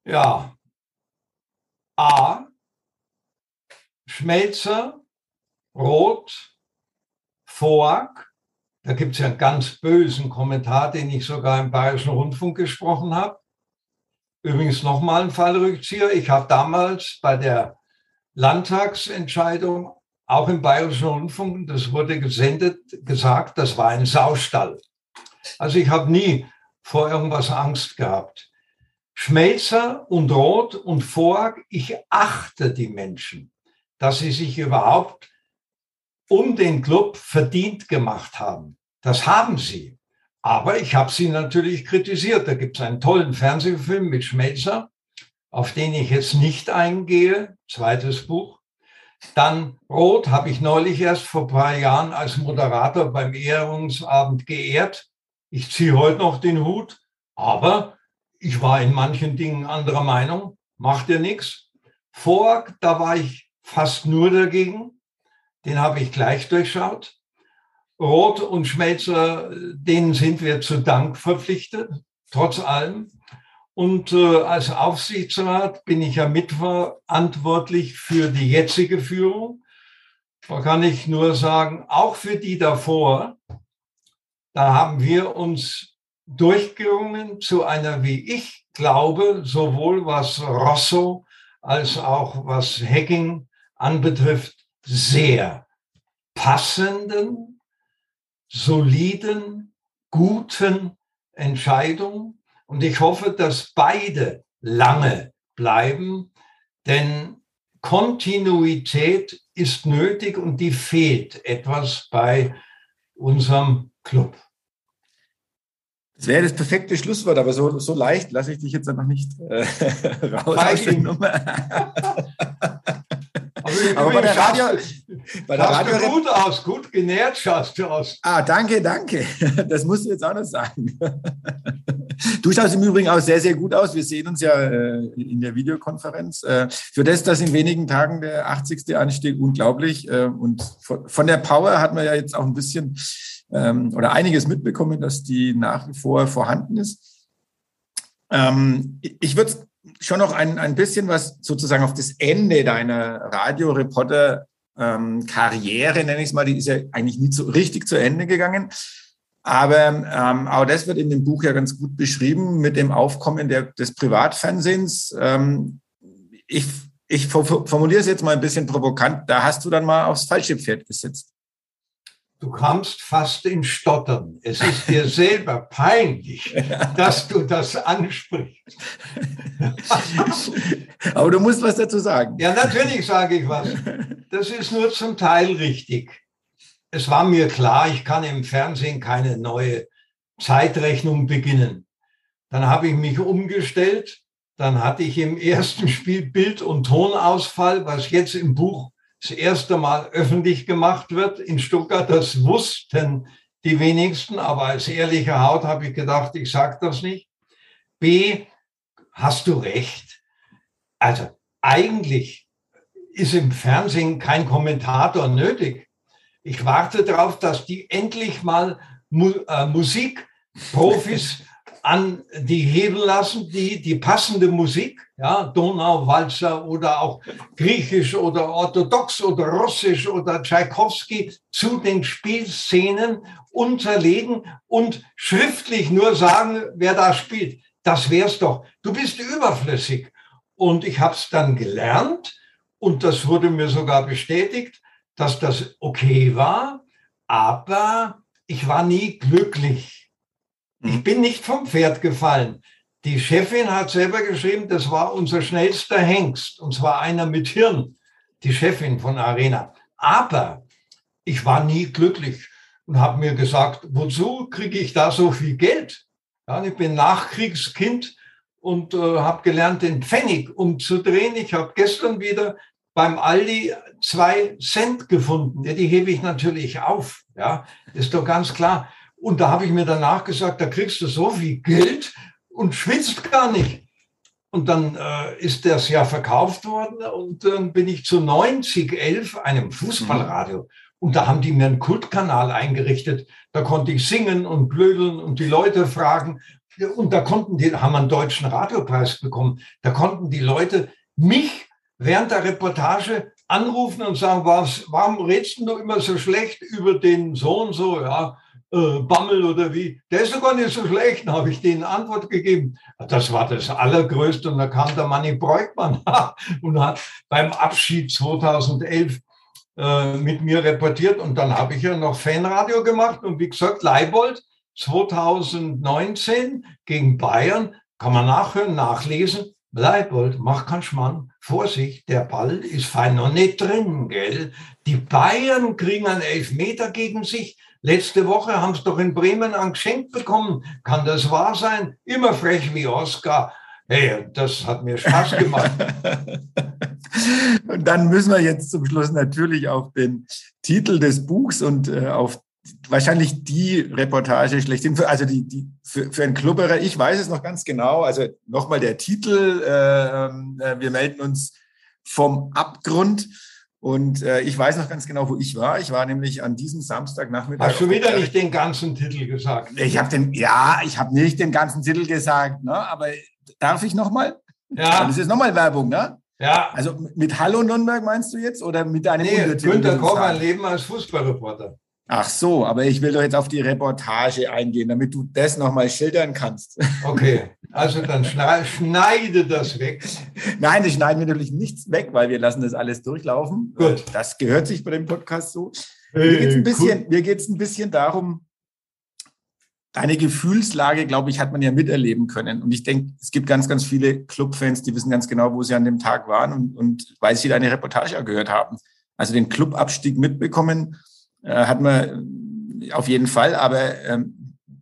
Speaker 7: Ja. A. Schmelzer, Rot, Voag. Da gibt es ja einen ganz bösen Kommentar, den ich sogar im Bayerischen Rundfunk gesprochen habe. Übrigens nochmal ein Fallrückzieher. Ich habe damals bei der Landtagsentscheidung auch im Bayerischen Rundfunk, das wurde gesendet, gesagt, das war ein Saustall. Also ich habe nie vor irgendwas Angst gehabt. Schmelzer und Roth und Vorg, ich achte die Menschen, dass sie sich überhaupt um den Club verdient gemacht haben. Das haben sie. Aber ich habe sie natürlich kritisiert. Da gibt es einen tollen Fernsehfilm mit Schmelzer, auf den ich jetzt nicht eingehe. Zweites Buch. Dann Roth habe ich neulich erst vor ein paar Jahren als Moderator beim Ehrungsabend geehrt. Ich ziehe heute noch den Hut, aber ich war in manchen Dingen anderer Meinung. Macht ja nichts. Vor, da war ich fast nur dagegen. Den habe ich gleich durchschaut. Roth und Schmelzer, denen sind wir zu Dank verpflichtet, trotz allem. Und äh, als Aufsichtsrat bin ich ja mitverantwortlich für die jetzige Führung. Da kann ich nur sagen, auch für die davor, da haben wir uns durchgerungen zu einer, wie ich glaube, sowohl was Rosso als auch was Hacking anbetrifft, sehr passenden, soliden, guten Entscheidung. Und ich hoffe, dass beide lange bleiben, denn Kontinuität ist nötig und die fehlt etwas bei unserem Club.
Speaker 6: Das wäre das perfekte Schlusswort, aber so, so leicht lasse ich dich jetzt noch nicht äh, [LAUGHS] raus aus der Nummer. [LAUGHS]
Speaker 7: Aber bei der Radio, bei der Radio du gut aus, gut genährt schaust du aus.
Speaker 6: Ah, danke, danke. [LAUGHS] Das musst du jetzt auch noch sagen. Du schaust im Übrigen auch sehr, sehr gut aus. Wir sehen uns ja äh, in der Videokonferenz. Äh, für das, dass in wenigen Tagen der 80. ansteht, unglaublich. Äh, und von der Power hat man ja jetzt auch ein bisschen ähm, oder einiges mitbekommen, dass die nach wie vor vorhanden ist. Ähm, ich würde schon noch ein, ein bisschen was sozusagen auf das Ende deiner Radioreporter-Karriere, ähm, nenne ich es mal, die ist ja eigentlich nie so richtig zu Ende gegangen. Aber ähm, auch das wird in dem Buch ja ganz gut beschrieben mit dem Aufkommen der, des Privatfernsehens. Ähm, ich, ich formuliere es jetzt mal ein bisschen provokant, da hast du dann mal aufs falsche Pferd gesetzt.
Speaker 7: Du kamst fast in Stottern. Es ist dir [LAUGHS] selber peinlich, dass du das ansprichst. [LAUGHS]
Speaker 6: Aber du musst was dazu sagen.
Speaker 7: Ja, natürlich sage ich was. Das ist nur zum Teil richtig. Es war mir klar, ich kann im Fernsehen keine neue Zeitrechnung beginnen. Dann habe ich mich umgestellt. Dann hatte ich im ersten Spiel Bild- und Tonausfall, was jetzt im Buch das erste Mal öffentlich gemacht wird in Stuttgart. Das wussten die wenigsten, aber als ehrliche Haut habe ich gedacht, ich sage das nicht. B, hast du recht. Also eigentlich ist im Fernsehen kein Kommentator nötig. Ich warte darauf, dass die endlich mal äh, Musikprofis an die Hebel lassen, die die passende Musik, ja, Donauwalzer oder auch Griechisch oder Orthodox oder Russisch oder Tschaikowski zu den Spielszenen unterlegen und schriftlich nur sagen, wer da spielt. Das wär's doch. Du bist überflüssig. Und ich habe es dann gelernt und das wurde mir sogar bestätigt, dass das okay war, aber ich war nie glücklich ich mhm. bin nicht vom Pferd gefallen. Die Chefin hat selber geschrieben, das war unser schnellster Hengst, und zwar einer mit Hirn, die Chefin von Arena. Aber ich war nie glücklich und habe mir gesagt, wozu kriege ich da so viel Geld? Ja, ich bin Nachkriegskind und äh, habe gelernt, den Pfennig umzudrehen. Ich habe gestern wieder beim Aldi zwei Cent gefunden. Ja, die hebe ich natürlich auf. Ja, ist doch ganz klar. Und da habe ich mir danach gesagt, da kriegst du so viel Geld und schwitzt gar nicht. Und dann äh, ist das ja verkauft worden und dann bin ich zu 9011, einem Fußballradio. Mhm. Und da haben die mir einen Kultkanal eingerichtet. Da konnte ich singen und blödeln und die Leute fragen. Und da konnten die, haben einen deutschen Radiopreis bekommen. Da konnten die Leute mich während der Reportage anrufen und sagen, was, warum redest du immer so schlecht über den so und so? Ja, äh, Bammel oder wie, der ist doch gar nicht so schlecht. Dann habe ich denen Antwort gegeben. Das war das Allergrößte. Und da kam der Manni Breukmann [LAUGHS] und hat beim Abschied 2011 äh, mit mir reportiert. Und dann habe ich ja noch Fanradio gemacht. Und wie gesagt, Leibold, 2019 gegen Bayern, kann man nachhören, nachlesen. Leibold, mach keinen Schmarrn. Vorsicht, der Ball ist fein noch nicht drin, gell? Die Bayern kriegen einen Elfmeter gegen sich. Letzte Woche haben sie doch in Bremen ein Geschenk bekommen. Kann das wahr sein? Immer frech wie Oscar. Hey, das hat mir Spaß gemacht. [LAUGHS]
Speaker 6: und dann müssen wir jetzt zum Schluss natürlich auf den Titel des Buchs und äh, auf wahrscheinlich die Reportage schlechthin, für, also die, die, für, für einen Klubberer, ich weiß es noch ganz genau, also nochmal der Titel, äh, äh, wir melden uns vom Abgrund und äh, ich weiß noch ganz genau, wo ich war. Ich war nämlich an diesem Samstagnachmittag.
Speaker 7: Hast du wieder nicht den ganzen Titel gesagt?
Speaker 6: Ich habe den, ja, ich habe nicht den ganzen Titel gesagt, ne? aber darf ich nochmal?
Speaker 7: Ja.
Speaker 6: Das ist nochmal Werbung, ne?
Speaker 7: Ja.
Speaker 6: Also mit Hallo Nürnberg meinst du jetzt oder mit deinem
Speaker 7: Nee? Günter Koch,
Speaker 6: Mal?
Speaker 7: ein Leben als Fußballreporter.
Speaker 6: Ach so, aber ich will doch jetzt auf die Reportage eingehen, damit du das nochmal schildern kannst.
Speaker 7: Okay, [LAUGHS] also dann schneide, das weg.
Speaker 6: Nein, das schneiden wir natürlich nichts weg, weil wir lassen das alles durchlaufen.
Speaker 7: Gut.
Speaker 6: Das gehört sich bei dem Podcast so. Mir geht es ein, bisschen- mir geht's ein bisschen darum, deine Gefühlslage, glaube ich, hat man ja miterleben können. Und ich denke, es gibt ganz, ganz viele Clubfans, die wissen ganz genau, wo sie an dem Tag waren und, und weil sie deine Reportage auch gehört haben. Also den Clubabstieg mitbekommen äh, hat man auf jeden Fall. Aber ähm,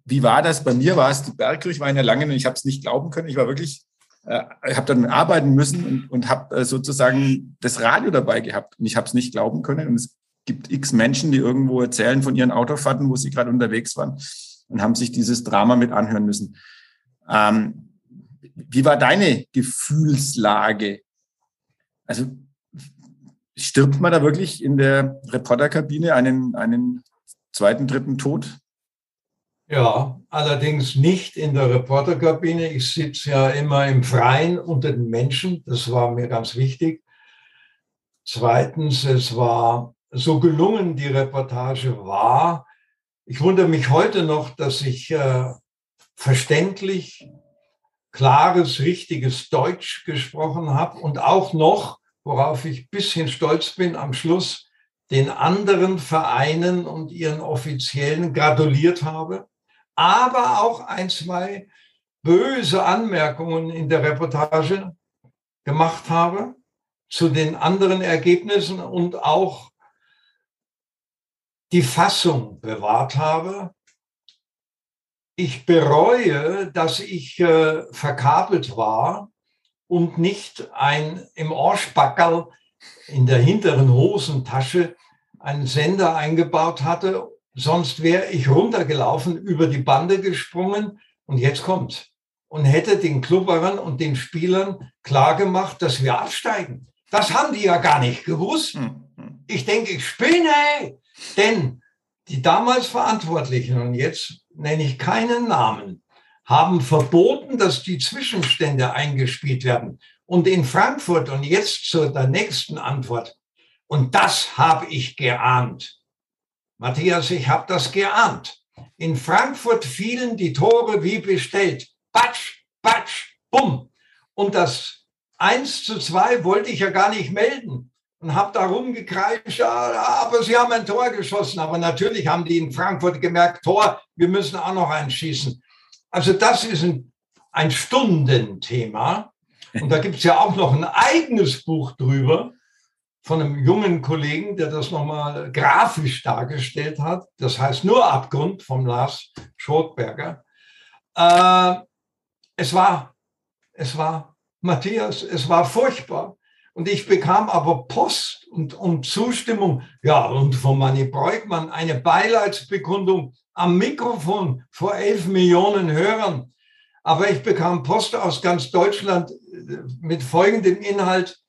Speaker 6: wie war das? Bei mir war es die Bergkirche, war in der Langen und ich habe es nicht glauben können. Ich war wirklich, äh, ich habe dann arbeiten müssen und, und habe äh, sozusagen das Radio dabei gehabt. Und ich habe es nicht glauben können. Und es gibt x Menschen, die irgendwo erzählen von ihren Autofahrten, wo sie gerade unterwegs waren und haben sich dieses Drama mit anhören müssen. Ähm, wie war deine Gefühlslage? Also stirbt man da wirklich in der Reporterkabine einen, einen zweiten, dritten Tod?
Speaker 7: Ja, allerdings nicht in der Reporterkabine. Ich sitze ja immer im Freien unter den Menschen. Das war mir ganz wichtig. Zweitens, es war so gelungen, die Reportage war. Ich wundere mich heute noch, dass ich äh, verständlich, klares, richtiges Deutsch gesprochen habe und auch noch, worauf ich ein bisschen stolz bin, am Schluss den anderen Vereinen und ihren Offiziellen gratuliert habe aber auch ein, zwei böse Anmerkungen in der Reportage gemacht habe zu den anderen Ergebnissen und auch die Fassung bewahrt habe. Ich bereue, dass ich äh, verkabelt war und nicht ein im Arschbackerl in der hinteren Hosentasche einen Sender eingebaut hatte Sonst wäre ich runtergelaufen, über die Bande gesprungen und jetzt kommt. Und hätte den Klubberern und den Spielern klargemacht, dass wir absteigen. Das haben die ja gar nicht gewusst. Ich denke, ich spinne. Denn die damals Verantwortlichen, und jetzt nenne ich keinen Namen, haben verboten, dass die Zwischenstände eingespielt werden. Und in Frankfurt, und jetzt zu der nächsten Antwort, und das habe ich geahnt. Matthias, ich habe das geahnt. In Frankfurt fielen die Tore wie bestellt. Batsch, batsch, bumm. Und das 1 zu 2 wollte ich ja gar nicht melden und habe da rumgekreischt, aber sie haben ein Tor geschossen. Aber natürlich haben die in Frankfurt gemerkt, Tor, wir müssen auch noch einschießen. Also das ist ein, ein Stundenthema. Und da gibt es ja auch noch ein eigenes Buch drüber von einem jungen Kollegen, der das nochmal grafisch dargestellt hat. Das heißt nur Abgrund vom Lars Schrotberger. Äh, es war, es war, Matthias, es war furchtbar. Und ich bekam aber Post und, und Zustimmung. Ja, und von Manni Breukmann eine Beileidsbekundung am Mikrofon vor elf Millionen Hörern. Aber ich bekam Post aus ganz Deutschland äh, mit folgendem Inhalt.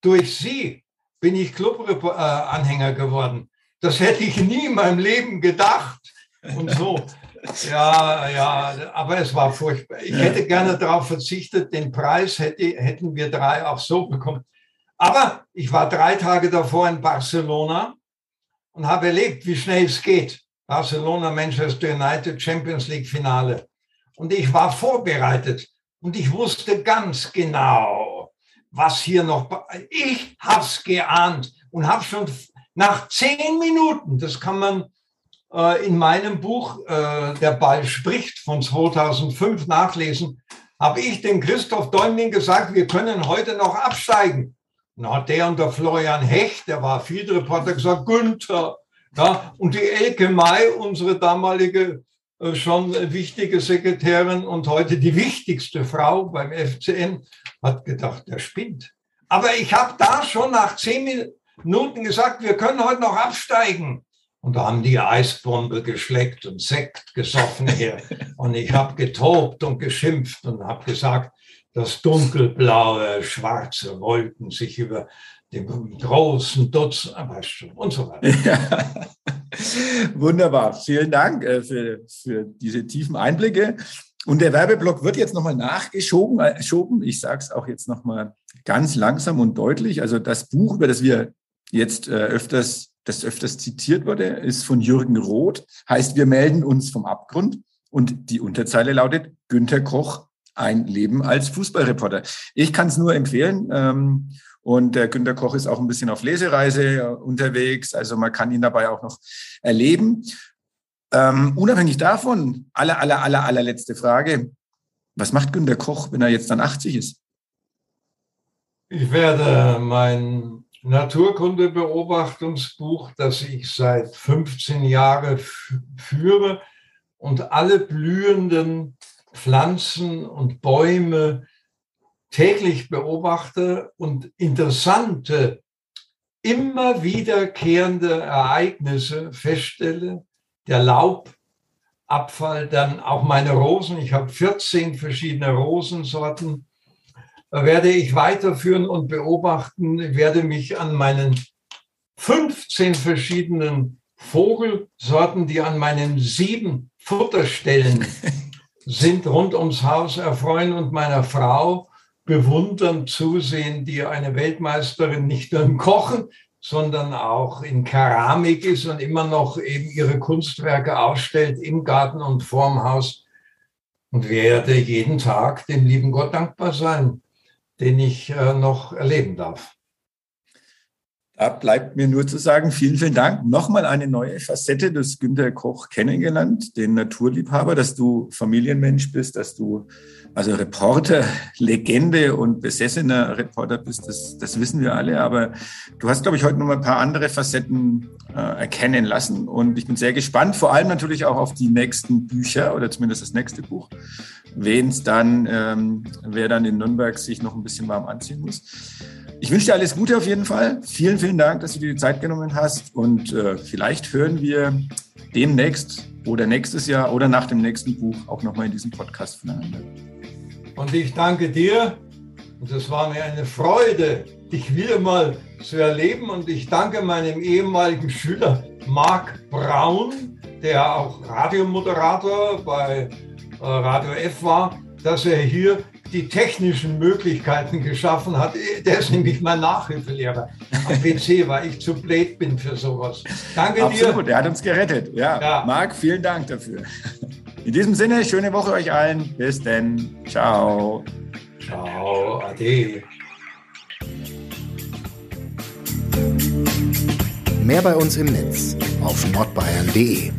Speaker 7: Durch Sie bin ich Club-Anhänger geworden. Das hätte ich nie in meinem Leben gedacht. Und so. [LAUGHS] Ja, ja, aber es war furchtbar. Ich hätte gerne darauf verzichtet. Den Preis hätte, hätten wir drei auch so bekommen. Aber ich war drei Tage davor in Barcelona und habe erlebt, wie schnell es geht. Barcelona, Manchester United, Champions League Finale. Und ich war vorbereitet und ich wusste ganz genau, was hier noch. Ich hab's geahnt und habe schon nach zehn Minuten, das kann man äh, in meinem Buch äh, Der Ball spricht von 2005 nachlesen, habe ich dem Christoph Däumling gesagt, wir können heute noch absteigen. Dann hat der und der Florian Hecht, der war Field-Reporter, gesagt, Günther. Ja, und die Elke May, unsere damalige schon wichtige Sekretärin und heute die wichtigste Frau beim FCN, hat gedacht, der spinnt. Aber ich habe da schon nach zehn Minuten gesagt, wir können heute noch absteigen. Und da haben die Eisbombe geschleckt und Sekt gesoffen hier. [LAUGHS] Und ich habe getobt und geschimpft und habe gesagt, dass dunkelblaue, schwarze Wolken sich über dem großen Dutzend und so weiter. [LAUGHS]
Speaker 6: Wunderbar. Vielen Dank äh, für, für diese tiefen Einblicke. Und der Werbeblock wird jetzt nochmal nachgeschoben. Äh, ich sage es auch jetzt nochmal ganz langsam und deutlich. Also das Buch, über das wir jetzt äh, öfters das öfters zitiert wurde, ist von Jürgen Roth, heißt Wir melden uns vom Abgrund. Und die Unterzeile lautet Günter Koch, ein Leben als Fußballreporter. Ich kann es nur empfehlen. Ähm, und der Günter Koch ist auch ein bisschen auf Lesereise äh, unterwegs. Also man kann ihn dabei auch noch erleben. Ähm, unabhängig davon, aller, aller, aller, allerletzte Frage. Was macht Günter Koch, wenn er jetzt dann 80 ist?
Speaker 7: Ich werde mein Naturkundebeobachtungsbuch, das ich seit 15 Jahren führe und alle blühenden Pflanzen und Bäume täglich beobachte und interessante, immer wiederkehrende Ereignisse feststelle. Der Laubabfall, dann auch meine Rosen. Ich habe 14 verschiedene Rosensorten werde ich weiterführen und beobachten, werde mich an meinen 15 verschiedenen Vogelsorten, die an meinen sieben Futterstellen [LAUGHS] sind, rund ums Haus erfreuen und meiner Frau bewundern zusehen, die eine Weltmeisterin nicht nur im Kochen, sondern auch in Keramik ist und immer noch eben ihre Kunstwerke ausstellt im Garten und vorm Haus. Und werde jeden Tag dem lieben Gott dankbar sein, den ich äh, noch erleben darf.
Speaker 6: Da bleibt mir nur zu sagen, vielen, vielen Dank. Nochmal eine neue Facette des Günter Koch kennengelernt, den Naturliebhaber, dass du Familienmensch bist, dass du also Reporter, Legende und besessener Reporter bist. Das, das wissen wir alle. Aber du hast, glaube ich, heute noch mal ein paar andere Facetten äh, erkennen lassen. Und ich bin sehr gespannt, vor allem natürlich auch auf die nächsten Bücher oder zumindest das nächste Buch wen es dann, ähm, wer dann in Nürnberg sich noch ein bisschen warm anziehen muss. Ich wünsche dir alles Gute auf jeden Fall. Vielen, vielen Dank, dass du dir die Zeit genommen hast. Und äh, vielleicht hören wir demnächst oder nächstes Jahr oder nach dem nächsten Buch auch nochmal in diesem Podcast voneinander.
Speaker 7: Und ich danke dir. Und es war mir eine Freude, dich wieder mal zu erleben. Und ich danke meinem ehemaligen Schüler Marc Braun, der auch Radiomoderator bei äh, Radio F war, dass er hier die technischen Möglichkeiten geschaffen hat. Der ist nämlich mein Nachhilfelehrer am [LAUGHS] PC, weil ich zu blöd bin für sowas. Danke
Speaker 6: Absolut, dir. Absolut, er hat uns gerettet. Ja. ja. Marc, vielen Dank dafür. In diesem Sinne, schöne Woche euch allen. Bis denn. Ciao.
Speaker 7: Ciao, ade.
Speaker 1: Mehr bei uns im Netz auf nordbayern.de